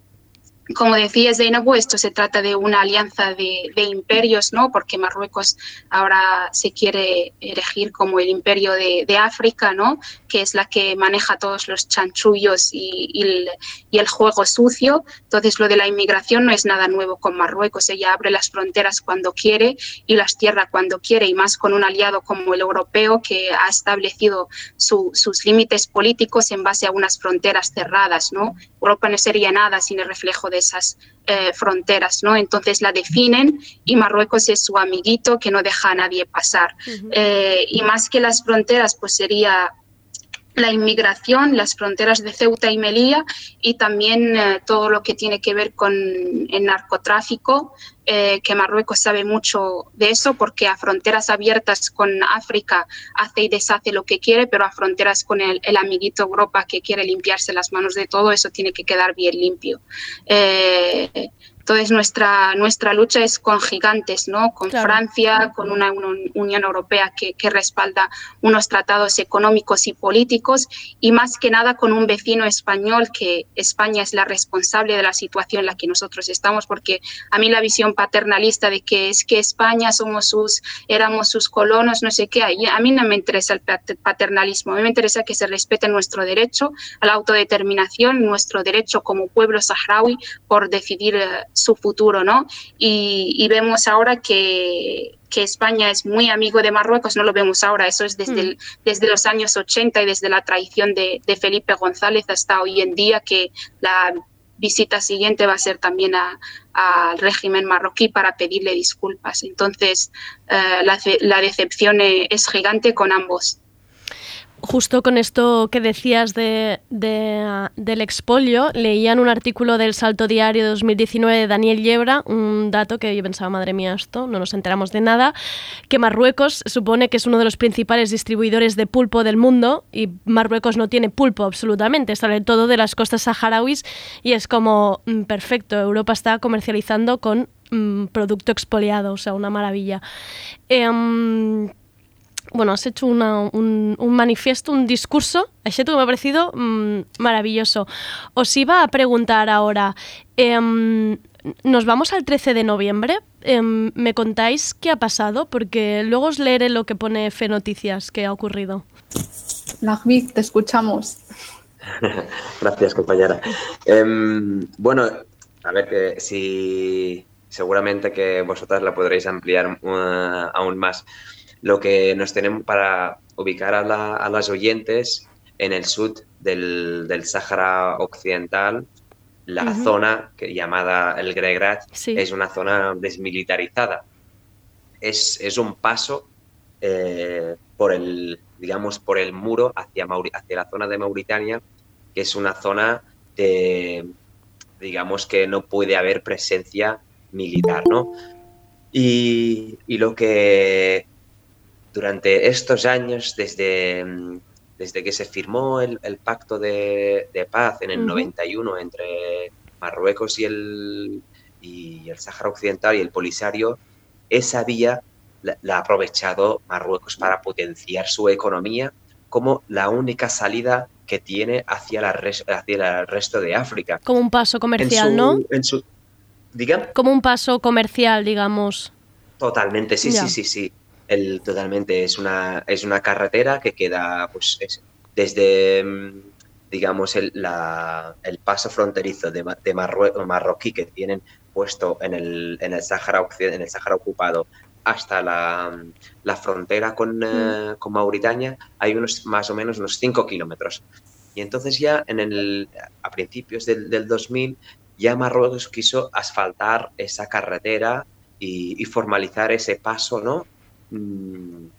como decía Zainabu, esto se trata de una alianza de, de imperios, ¿no? Porque Marruecos ahora se quiere elegir como el imperio de, de África, ¿no? Que es la que maneja todos los chanchullos y, y el, y el juego sucio. Entonces, lo de la inmigración no es nada nuevo con Marruecos. Ella abre las fronteras cuando quiere y las cierra cuando quiere, y más con un aliado como el europeo que ha establecido su- sus límites políticos en base a unas fronteras cerradas. ¿no? Europa no sería nada sin el reflejo de esas eh, fronteras. ¿no? Entonces la definen y Marruecos es su amiguito que no deja a nadie pasar. Eh, y más que las fronteras, pues sería la inmigración, las fronteras de Ceuta y Melilla y también eh, todo lo que tiene que ver con el narcotráfico, eh, que Marruecos sabe mucho de eso porque a fronteras abiertas con África hace y deshace lo que quiere, pero a fronteras con el, amiguito Europa que quiere limpiarse las manos de todo, eso tiene que quedar bien limpio. Eh, entonces nuestra, nuestra lucha es con gigantes, ¿no? Con Claro. Francia, con una uni- Unión Europea que, que respalda unos tratados económicos y políticos y más que nada con un vecino español que España es la responsable de la situación en la que nosotros estamos porque a mí la visión paternalista de que es que España somos sus, éramos sus colonos, no sé qué, a mí no me interesa el pat- paternalismo, a mí me interesa que se respete nuestro derecho a la autodeterminación, nuestro derecho como pueblo saharaui por decidir eh, su futuro, ¿no? Y, y vemos ahora que, que España es muy amigo de Marruecos, no lo vemos ahora, eso es desde, el- desde los años 80 y desde la traición de, de Felipe González hasta hoy en día, que la visita siguiente va a ser también a- al régimen marroquí para pedirle disculpas. Entonces, eh, la, la decepción es gigante con ambos. Justo con esto que decías de, de, del expolio, leían un artículo del Salto Diario de 2019 de Daniel Yebra, un dato que yo pensaba, madre mía, esto, no nos enteramos de nada, que Marruecos supone que es uno de los principales distribuidores de pulpo del mundo y Marruecos no tiene pulpo absolutamente, sale todo de las costas saharauis y es como, mm, perfecto, Europa está comercializando con mm, producto expoliado, o sea, una maravilla. Em, bueno, has hecho una- un, un manifiesto, un discurso, això me ha parecido mm, maravilloso. Os iba a preguntar ahora, em, nos vamos al 13 de noviembre, Em, ¿me contáis qué ha pasado? Porque luego os leeré lo que pone Fe Noticias que ha ocurrido. Lahvik, te escuchamos. [laughs] Gracias, compañera. Em, bueno, a ver, que si, seguramente que vosotras la podréis ampliar uh, aún más. Lo que nos tenemos para ubicar a, la- a las oyentes en el sur del, del Sáhara Occidental, la Ujú. zona que, llamada el Gregrat Sí. es una zona desmilitarizada. Es, es un paso eh, por el, digamos, por el muro hacia, Mauri- hacia la zona de Mauritania, que es una zona de, digamos, que no puede haber presencia militar, ¿no? Y, y lo que durante estos años, desde, mm, desde que se firmó el, el pacto de, de paz en el Ujú. 91 entre Marruecos y el, y el Sáhara Occidental y el Polisario, esa vía la, la ha aprovechado Marruecos para potenciar su economía como la única salida que tiene hacia, la res- hacia el resto de África. Como un paso comercial, en su, ¿no? En su, diga. Como un paso comercial, digamos. Totalmente, sí, Ya. sí, sí, sí. El, totalmente. Es una, es una carretera que queda pues, es- desde, mm, digamos, el, la- el paso fronterizo de, de Marrue- marroquí que tienen puesto en el, en el, Occiden- en el Sáhara ocupado hasta la, mm, la frontera con, eh, con Mauritania, hay unos más o menos unos 5 kilómetros. Y entonces ya en el, a principios del, del 2000 ya Marruecos quiso asfaltar esa carretera y, y formalizar ese paso, ¿no?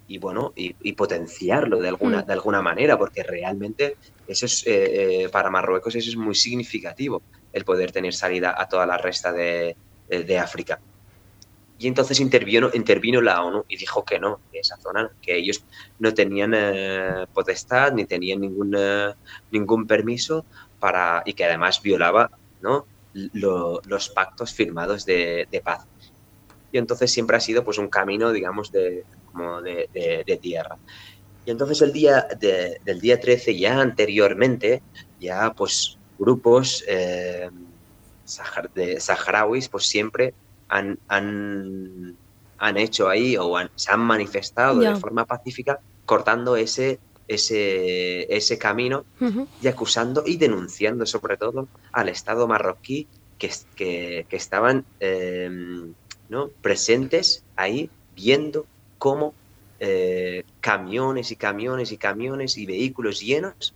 Y bueno, y, y potenciarlo de alguna, Mm. de alguna manera, porque realmente eso es, eh, eh, para Marruecos eso es muy significativo, el poder tener salida a toda la resta de, de- de África. Y entonces intervino, intervino la ONU y dijo que no, que esa zona, que ellos no tenían eh, potestad ni tenían ningún, eh, ningún permiso para, y que además violaba ¿no? lo- los pactos firmados de, de paz. Y entonces siempre ha sido pues un camino, digamos, de, como de, de- de tierra. Y entonces el día de- del día 13, ya anteriormente, ya pues grupos eh, de saharauis pues siempre han, han, han hecho ahí o han- se han manifestado de forma pacífica cortando ese, ese, ese camino y acusando y denunciando sobre todo al Estado marroquí que, que estaban eh, ¿no? presentes ahí viendo cómo eh, camiones y camiones y camiones y vehículos llenos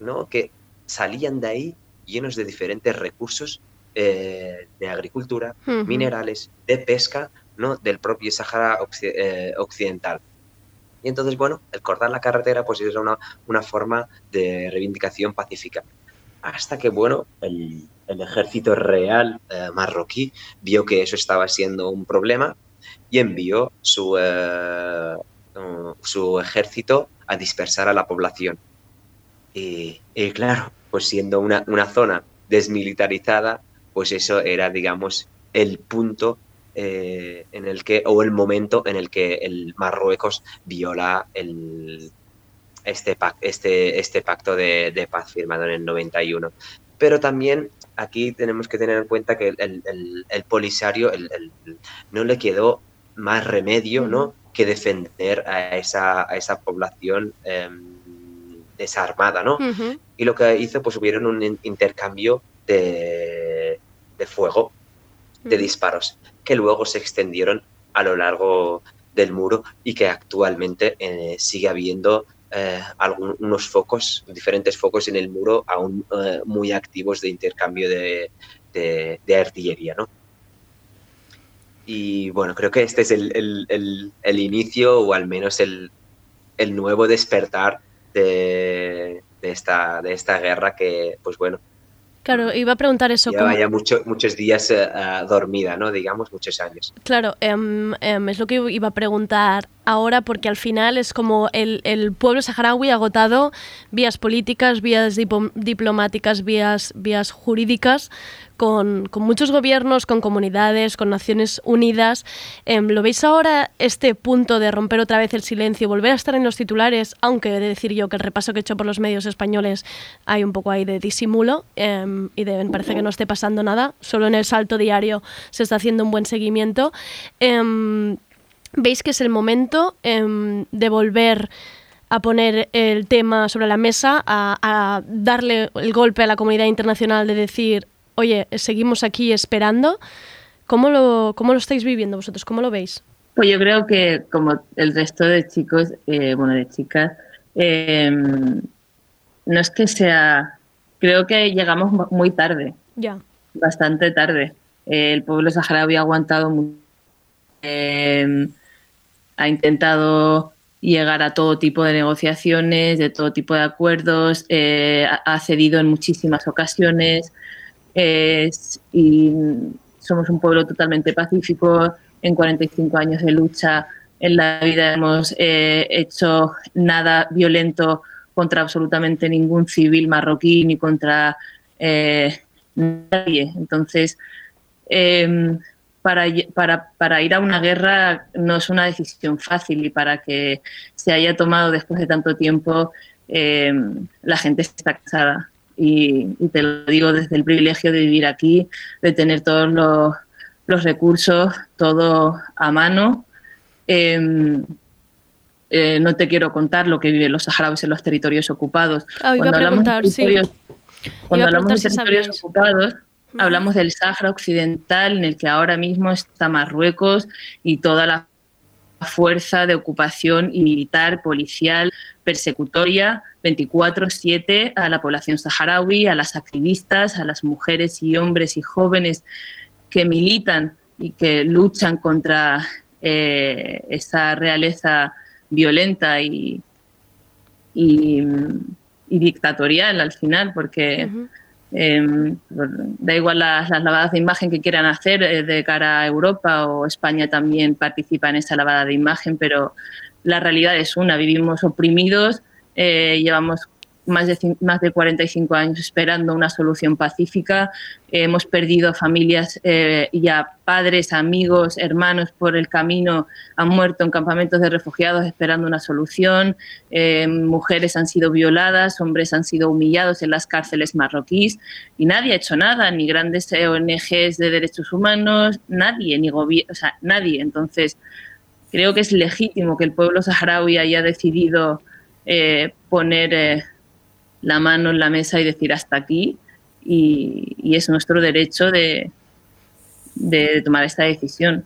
¿no? que salían de ahí llenos de diferentes recursos eh, de agricultura, minerales, de pesca, ¿no? del propio Sahara eh, Occidental. Y entonces, bueno, el cortar la carretera pues era una, una forma de reivindicación pacífica. Hasta que, bueno, el, el ejército real eh, marroquí vio que eso estaba siendo un problema y envió su, eh, uh, su ejército a dispersar a la población. Y, claro, pues siendo una, una zona desmilitarizada, pues eso era, digamos, el punto eh, en el que, o el momento en el que el Marruecos viola el, este, este, este pacto de, de paz firmado en el 91. Pero también aquí tenemos que tener en cuenta que el, el- el- Polisario el- no le quedó más remedio ¿no? que defender a esa, a esa población em, desarmada, ¿no? Y lo que hizo, pues hubieron un in- intercambio de, de fuego, de disparos, que luego se extendieron a lo largo del muro y que actualmente eh, sigue habiendo eh, algún- unos focos, diferentes focos en el muro aún eh, muy activos de intercambio de, de- de artillería, ¿no? Y bueno, creo que este es el, el- el- el inicio o al menos el, el nuevo despertar de, de esta, de esta guerra que, pues bueno, Claro, iba a preguntar eso. lleva ¿cómo- ya mucho- muchos días ah, dormida, ¿no? Digamos, muchos años. Claro, em, em, es lo que iba a preguntar ahora, porque al final es como el, el pueblo saharaui agotado vías políticas, vías diplomáticas, vías, vías jurídicas, con, con muchos gobiernos, con comunidades, con Naciones Unidas. Em, ¿Lo veis ahora este punto de romper otra vez el silencio, volver a estar en los titulares? Aunque he de decir yo que el repaso que he hecho por los medios españoles hay un poco ahí de disimulo em, y de, parece que no esté pasando nada. Solo en el salto diario se está haciendo un buen seguimiento. Em, ¿Veis que es el momento em, de volver a poner el tema sobre la mesa, a, a darle el golpe a la comunidad internacional de decir, oye, seguimos aquí esperando? ¿Cómo lo, ¿Cómo lo estáis viviendo vosotros? ¿Cómo lo veis? Pues yo creo que como el resto de chicos, eh, bueno, de chicas, eh, no es que sea, creo que llegamos muy tarde, Ya. bastante tarde. Eh, el pueblo saharaui ha aguantado mucho, eh, ha intentado llegar a todo tipo de negociaciones, de todo tipo de acuerdos, eh, ha- cedido en muchísimas ocasiones y somos un pueblo totalmente pacífico. En 45 años de lucha en la vida hemos eh, hecho nada violento contra absolutamente ningún civil marroquí ni contra eh, nadie. Entonces, eh, para, para, para ir a una guerra no es una decisión fácil y para que se haya tomado después de tanto tiempo, eh, la gente está cansada. Y, y te lo digo desde el privilegio de vivir aquí, de tener todos los, los recursos, todo a mano. Eh, eh, no te quiero contar lo que viven los saharauis en los territorios ocupados. Ah, Cuando hablamos de preguntar, sí. territorios- cuando hablamos de si territorios hablamos del Sáhara Occidental, en el que ahora mismo está Marruecos y toda la fuerza de ocupación y militar, policial, persecutoria, 24-7 a la población saharaui, a las activistas, a las mujeres y hombres y jóvenes que militan y que luchan contra eh, esa realeza violenta y, y, y dictatorial al final, porque eh, da igual las, lavadas de imagen que quieran hacer eh, de cara a Europa o España también participa en esa lavada de imagen, pero la realidad es una, vivimos oprimidos, eh, llevamos más de, más de 45 años esperando una solución pacífica, hemos perdido familias eh, y a padres, amigos, hermanos por el camino, han muerto en campamentos de refugiados esperando una solución, eh, mujeres han sido violadas, hombres han sido humillados en las cárceles marroquíes y nadie ha hecho nada, ni grandes ONGs de derechos humanos, nadie, ni gobierno, o sea, nadie. Entonces, creo que es legítimo que el pueblo saharaui haya decidido eh, poner eh, la mano en la mesa y decir hasta aquí y, y es nuestro derecho de, de tomar esta decisión.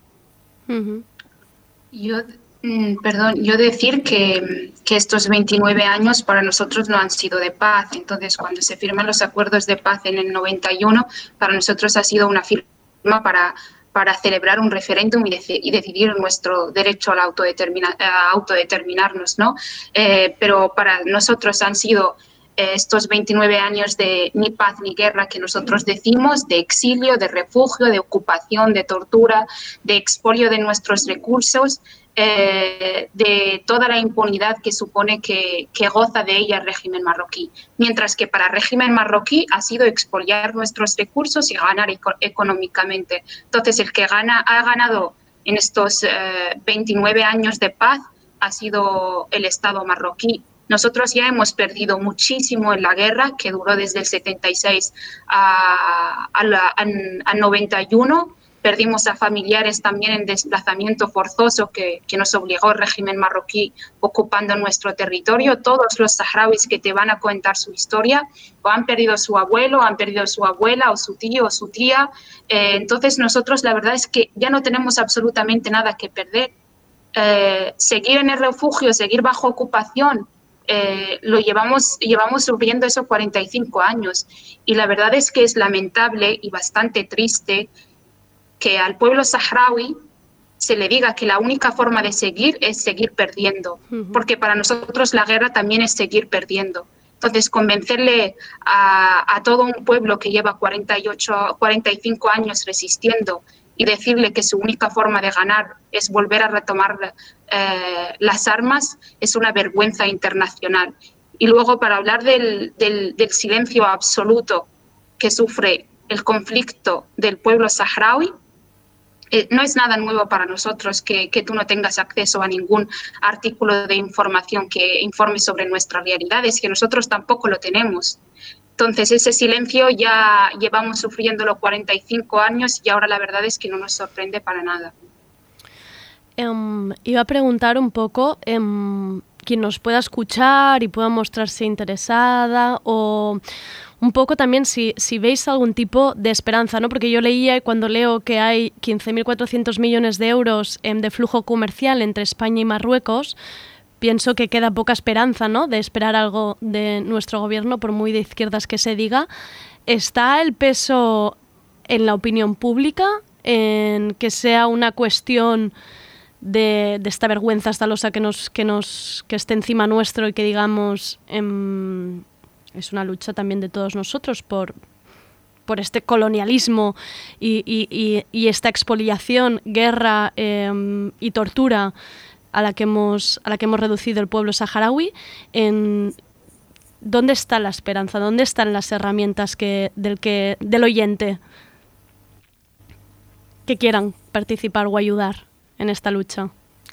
Yo, mm, perdón, yo decir que, que estos 29 años para nosotros no han sido de paz. Entonces, cuando se firman los acuerdos de paz en el 91, para nosotros ha sido una firma para, para celebrar un referéndum y, deci- y decidir nuestro derecho a, la autodetermina- a autodeterminarnos, ¿no? Eh, pero para nosotros han sido estos 29 años de ni paz ni guerra que nosotros decimos, de exilio, de refugio, de ocupación, de tortura, de expolio de nuestros recursos, eh, de toda la impunidad que supone que, goza de ella el régimen marroquí. Mientras que para el régimen marroquí ha sido expoliar nuestros recursos y ganar eco- económicamente. Entonces, el que gana, ha ganado en estos eh, 29 años de paz ha sido el Estado marroquí. Nosotros ya hemos perdido muchísimo en la guerra, que duró desde el 76 a, a la- an- al 91. Perdimos a familiares también en desplazamiento forzoso que, que nos obligó el régimen marroquí ocupando nuestro territorio. Todos los saharauis que te van a contar su historia o han perdido su abuelo, han perdido su abuela o su tío o su tía. Eh, entonces nosotros la verdad es que ya no tenemos absolutamente nada que perder. Eh, seguir en el refugio, seguir bajo ocupación, eh, lo llevamos, llevamos sufriendo eso 45 años. Y la verdad es que es lamentable y bastante triste que al pueblo saharaui se le diga que la única forma de seguir es seguir perdiendo, porque para nosotros la guerra también es seguir perdiendo. Entonces, convencerle a, a todo un pueblo que lleva 48, 45 años resistiendo y decirle que su única forma de ganar es volver a retomar eh, las armas es una vergüenza internacional. Y luego, para hablar del, del, silencio absoluto que sufre el conflicto del pueblo saharaui, eh, no es nada nuevo para nosotros que, que, tú no tengas acceso a ningún artículo de información que informe sobre nuestra realidad, es que nosotros tampoco lo tenemos. Entonces, ese silencio ya llevamos sufriéndolo 45 años y ahora la verdad es que no nos sorprende para nada. Um, iba a preguntar un poco, um, quien nos pueda escuchar y pueda mostrarse interesada o, un poco también si, si veis algún tipo de esperanza, ¿no? Porque yo leía y cuando leo que hay 15.400 millones de euros em, de flujo comercial entre España y Marruecos, pienso que queda poca esperanza, ¿no? De esperar algo de nuestro gobierno, por muy de izquierdas que se diga. ¿Está el peso en la opinión pública, en que sea una cuestión de, de esta vergüenza estalosa que nos, que nos que esté encima nuestro y que digamos em, es una lucha también de todos nosotros por, por este colonialismo y, y- y- y esta expoliación, guerra em, y tortura a la que hemos a la que hemos reducido el pueblo saharaui en dónde está la esperanza dónde están las herramientas que del que del oyente que quieran participar o ayudar en esta lucha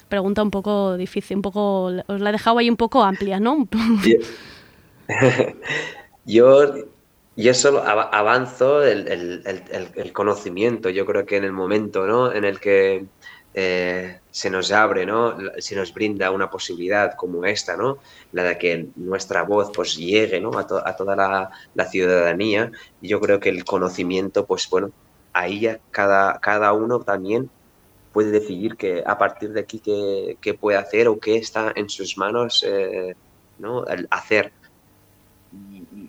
pregunta un poco difícil un poco os la he dejado ahí un poco amplia no [laughs] Yo, solo av- avanzo el- el- el- el conocimiento. Yo creo que en el momento ¿no? en el que eh, se nos abre, ¿no? se nos brinda una posibilidad como esta, ¿no? la de que nuestra voz pues, llegue ¿no? a, to- a toda la, ciudadanía, yo creo que el conocimiento, pues bueno, ahí cada, cada uno también puede decidir que a partir de aquí qué, qué puede hacer o qué está en sus manos eh, ¿no? hacer.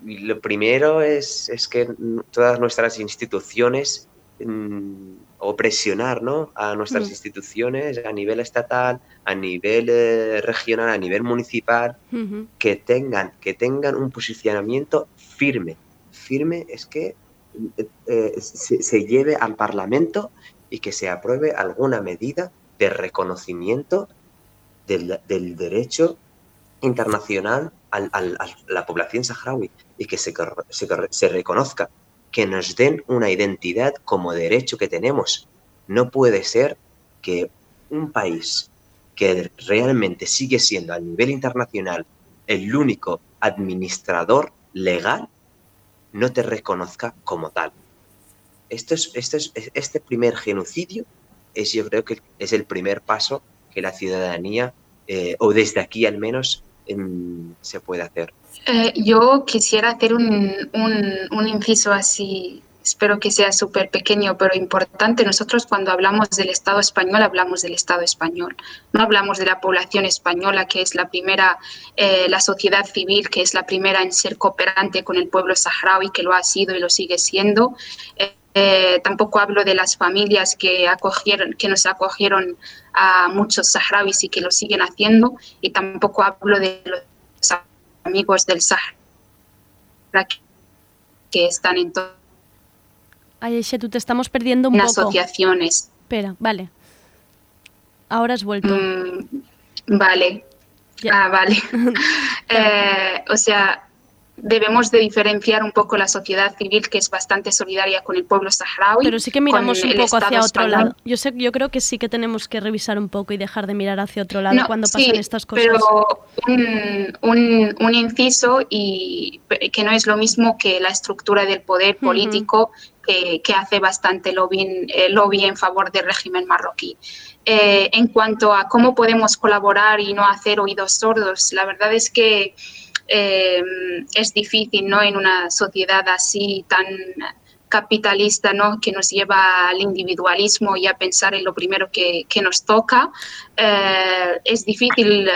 Y, lo primero es, es que todas nuestras instituciones mm, o presionar ¿no? a nuestras Mm. instituciones a nivel estatal, a nivel eh, regional, a nivel municipal, que tengan, que tengan un posicionamiento firme. Firme es que eh, eh, se, se lleve al Parlamento y que se apruebe alguna medida de reconocimiento del, del derecho internacional al- al- a la población saharaui y que se, se se reconozca, que nos den una identidad como derecho que tenemos. No puede ser que un país que realmente sigue siendo a nivel internacional el único administrador legal no te reconozca como tal. Esto es, esto es- este primer genocidio es, yo creo que es el primer paso que la ciudadanía, eh, o desde aquí al menos, em, se puede hacer. Eh, yo quisiera hacer un, un, un inciso así, espero que sea súper pequeño, pero importante. Nosotros cuando hablamos del Estado español, hablamos del Estado español. No hablamos de la población española, que es la primera, eh, la sociedad civil, que es la primera en ser cooperante con el pueblo saharaui, que lo ha sido y lo sigue siendo. Eh, eh, tampoco hablo de las familias que, acogieron, que nos acogieron a muchos saharauis y que lo siguen haciendo. Y tampoco hablo de los amigos del Sahara que- están en todas Ay, Aisha, tú te estamos perdiendo un poco. asociaciones. Espera, vale. Ahora has vuelto. Mm, vale. Ah, vale. [laughs] [laughs] Eh, o sea, debemos de diferenciar un poco la sociedad civil, que es bastante solidaria con el pueblo saharaui. Pero sí que miramos un poco hacia otro español. lado. Yo sé, yo creo que sí que tenemos que revisar un poco y dejar de mirar hacia otro lado No, cuando sí, pasan estas cosas. Pero un, un- un inciso y que no es lo mismo que la estructura del poder político que, que hace bastante lobby, en- eh, lobby en favor del régimen marroquí. Eh, en cuanto a cómo podemos colaborar y no hacer oídos sordos, la verdad es que eh, es difícil ¿no? en una sociedad así tan capitalista ¿no? que nos lleva al individualismo y a pensar en lo primero que, que nos toca. Eh, es difícil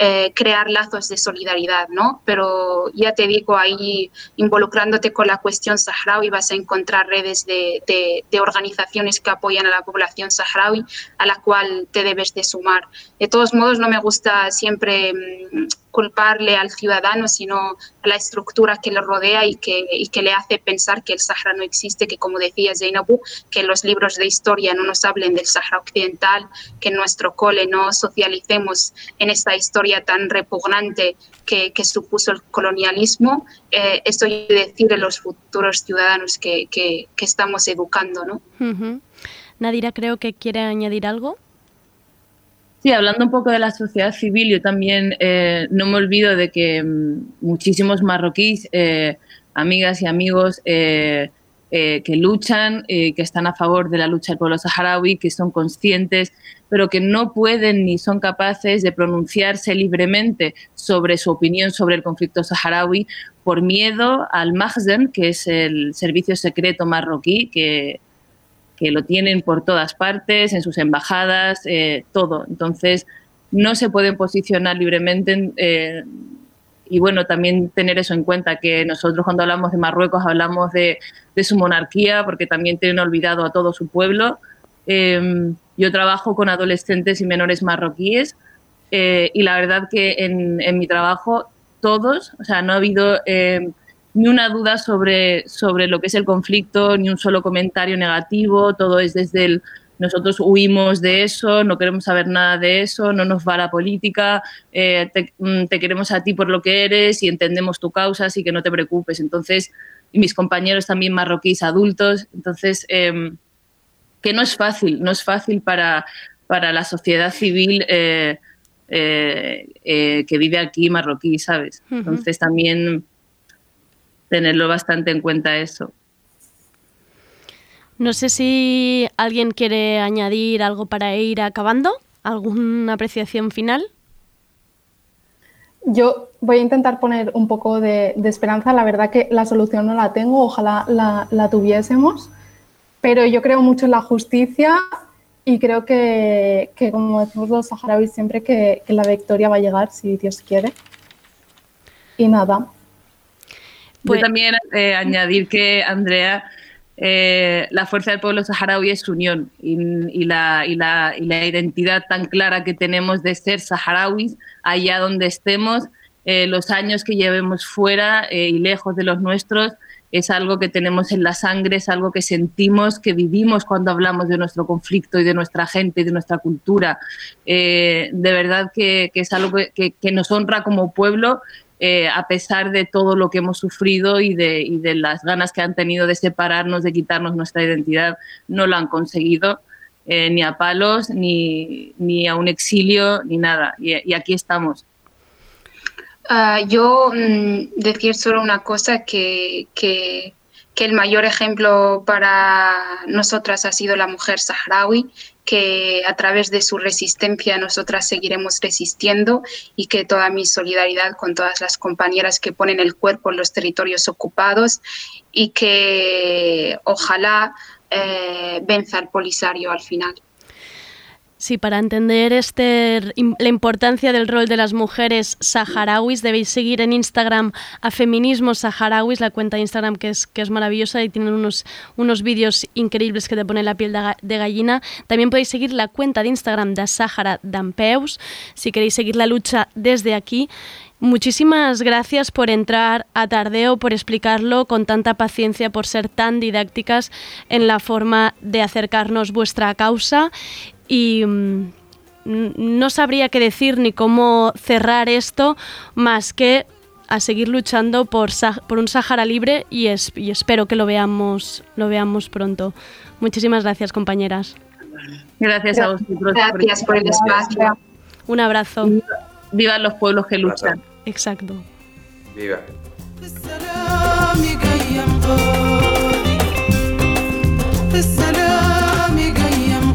eh, crear lazos de solidaridad, ¿no? Pero ya te digo, ahí involucrándote con la cuestión saharaui vas a encontrar redes de, de- de organizaciones que apoyan a la población saharaui a la cual te debes de sumar. De todos modos, no me gusta siempre mm, culparle al ciudadano, sino a la estructura que le rodea y que, y que le hace pensar que el Sahara no existe, que como decía Zainabu, que los libros de historia no nos hablen del Sahara occidental, que en nuestro cole no socialicemos en esta historia tan repugnante que, que supuso el colonialismo. Eh, esto quiere decir en los futuros ciudadanos que, que- que estamos educando, ¿no? Ujú. Nadira creo que quiere añadir algo. Sí, hablando un poco de la sociedad civil, yo también eh, no me olvido de que mm, muchísimos marroquíes, eh, amigas y amigos, eh, eh, que luchan, que están a favor de la lucha del pueblo saharaui, que son conscientes, pero que no pueden ni son capaces de pronunciarse libremente sobre su opinión sobre el conflicto saharaui por miedo al Mahzen, que es el servicio secreto marroquí, que, que lo tienen por todas partes, en sus embajadas, eh, todo. Entonces, no se pueden posicionar libremente. eh, y bueno, también tener eso en cuenta, que nosotros cuando hablamos de Marruecos hablamos de, de su monarquía, porque también tienen olvidado a todo su pueblo. Eh, yo trabajo con adolescentes y menores marroquíes eh, y la verdad que en, en, mi trabajo todos, o sea, no ha habido eh, ni una duda sobre, sobre lo que es el conflicto, ni un solo comentario negativo, todo es desde el nosotros huimos de eso, no queremos saber nada de eso, no nos va la política, eh, te, te, queremos a ti por lo que eres y entendemos tu causa, así que no te preocupes. Entonces, y mis compañeros también marroquíes adultos, entonces, eh, que no es fácil, no es fácil para, para la sociedad civil eh, que vive aquí marroquí, ¿sabes? Entonces, también tenerlo bastante en cuenta eso. No sé si alguien quiere añadir algo para ir acabando, alguna apreciación final. Yo voy a intentar poner un poco de, de esperanza. La verdad que la solución no la tengo, ojalá la, la, tuviésemos, pero yo creo mucho en la justicia y creo que, que como decimos los saharauis siempre, que, que, la victoria va a llegar si Dios quiere. Y nada. Pues, yo también eh, añadir que Andrea eh, la fuerza del pueblo saharaui es su unión y, y, la, y, la, y, la, identidad tan clara que tenemos de ser saharauis allá donde estemos, eh, los años que llevemos fuera eh, y lejos de los nuestros, es algo que tenemos en la sangre, es algo que sentimos, que vivimos cuando hablamos de nuestro conflicto y de nuestra gente y de nuestra cultura. de verdad que, que es algo que, que nos honra como pueblo eh, a pesar de todo lo que hemos sufrido y de, las ganas que han tenido de separarnos, de quitarnos nuestra identidad, no lo han conseguido, eh, ni a palos, ni, ni, a un exilio, ni nada. Y, aquí estamos. Uh, yo mm, decir solo una cosa, que, que, el mayor ejemplo para nosotras ha sido la mujer saharaui, que a través de su resistencia nosotras seguiremos resistiendo y que toda mi solidaridad con todas las compañeras que ponen el cuerpo en los territorios ocupados y que ojalá eh, venza el Polisario al final. Sí, para entender este, la importancia del rol de las mujeres saharauis debéis seguir en Instagram a Feminismos Saharauis, la cuenta de Instagram que es, que es maravillosa y tienen unos, unos vídeos increíbles que te ponen la piel de, de, gallina. También podéis seguir la cuenta de Instagram de Sahara Dampeus si queréis seguir la lucha desde aquí. Muchísimas gracias por entrar a Tardeo, por explicarlo con tanta paciencia, por ser tan didácticas en la forma de acercarnos vuestra causa y mmm, no sabría qué decir ni cómo cerrar esto más que a seguir luchando por, por un Sahara libre y, es, y, espero que lo veamos, lo veamos pronto. Muchísimas gracias, compañeras. Gracias a vosotros. Gracias por el espacio. Un abrazo. Vivan los pueblos que luchan. Exacto. Viva. قيم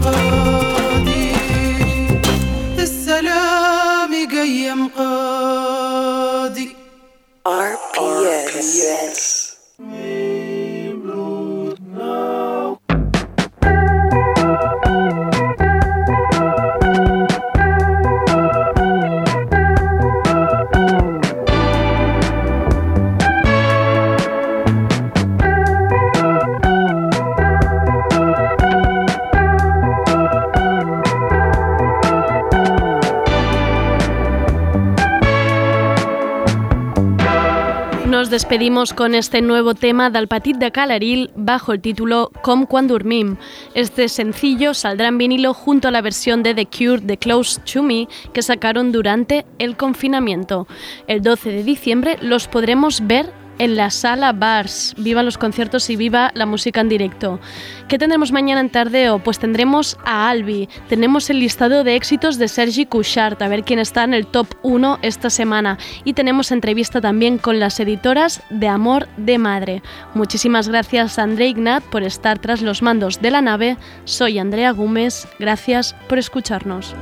RPS. Nos despedimos con este nuevo tema del Petit de Calaril bajo el título Com quan dormim. Este sencillo saldrá en vinilo junto a la versión de The Cure de Close to Me que sacaron durante el confinamiento. El 12 de diciembre los podremos ver en la sala Bars. Viva los conciertos y viva la música en directo. ¿Qué tendremos mañana en Tardeo? Pues tendremos a Albi, tenemos el listado de éxitos de Sergi Couchard, a ver quién está en el top 1 esta semana. Y tenemos entrevista también con las editoras de Amor de Madre. Muchísimas gracias a André Ignat por estar tras los mandos de la nave. Soy Andrea Gómez, gracias por escucharnos.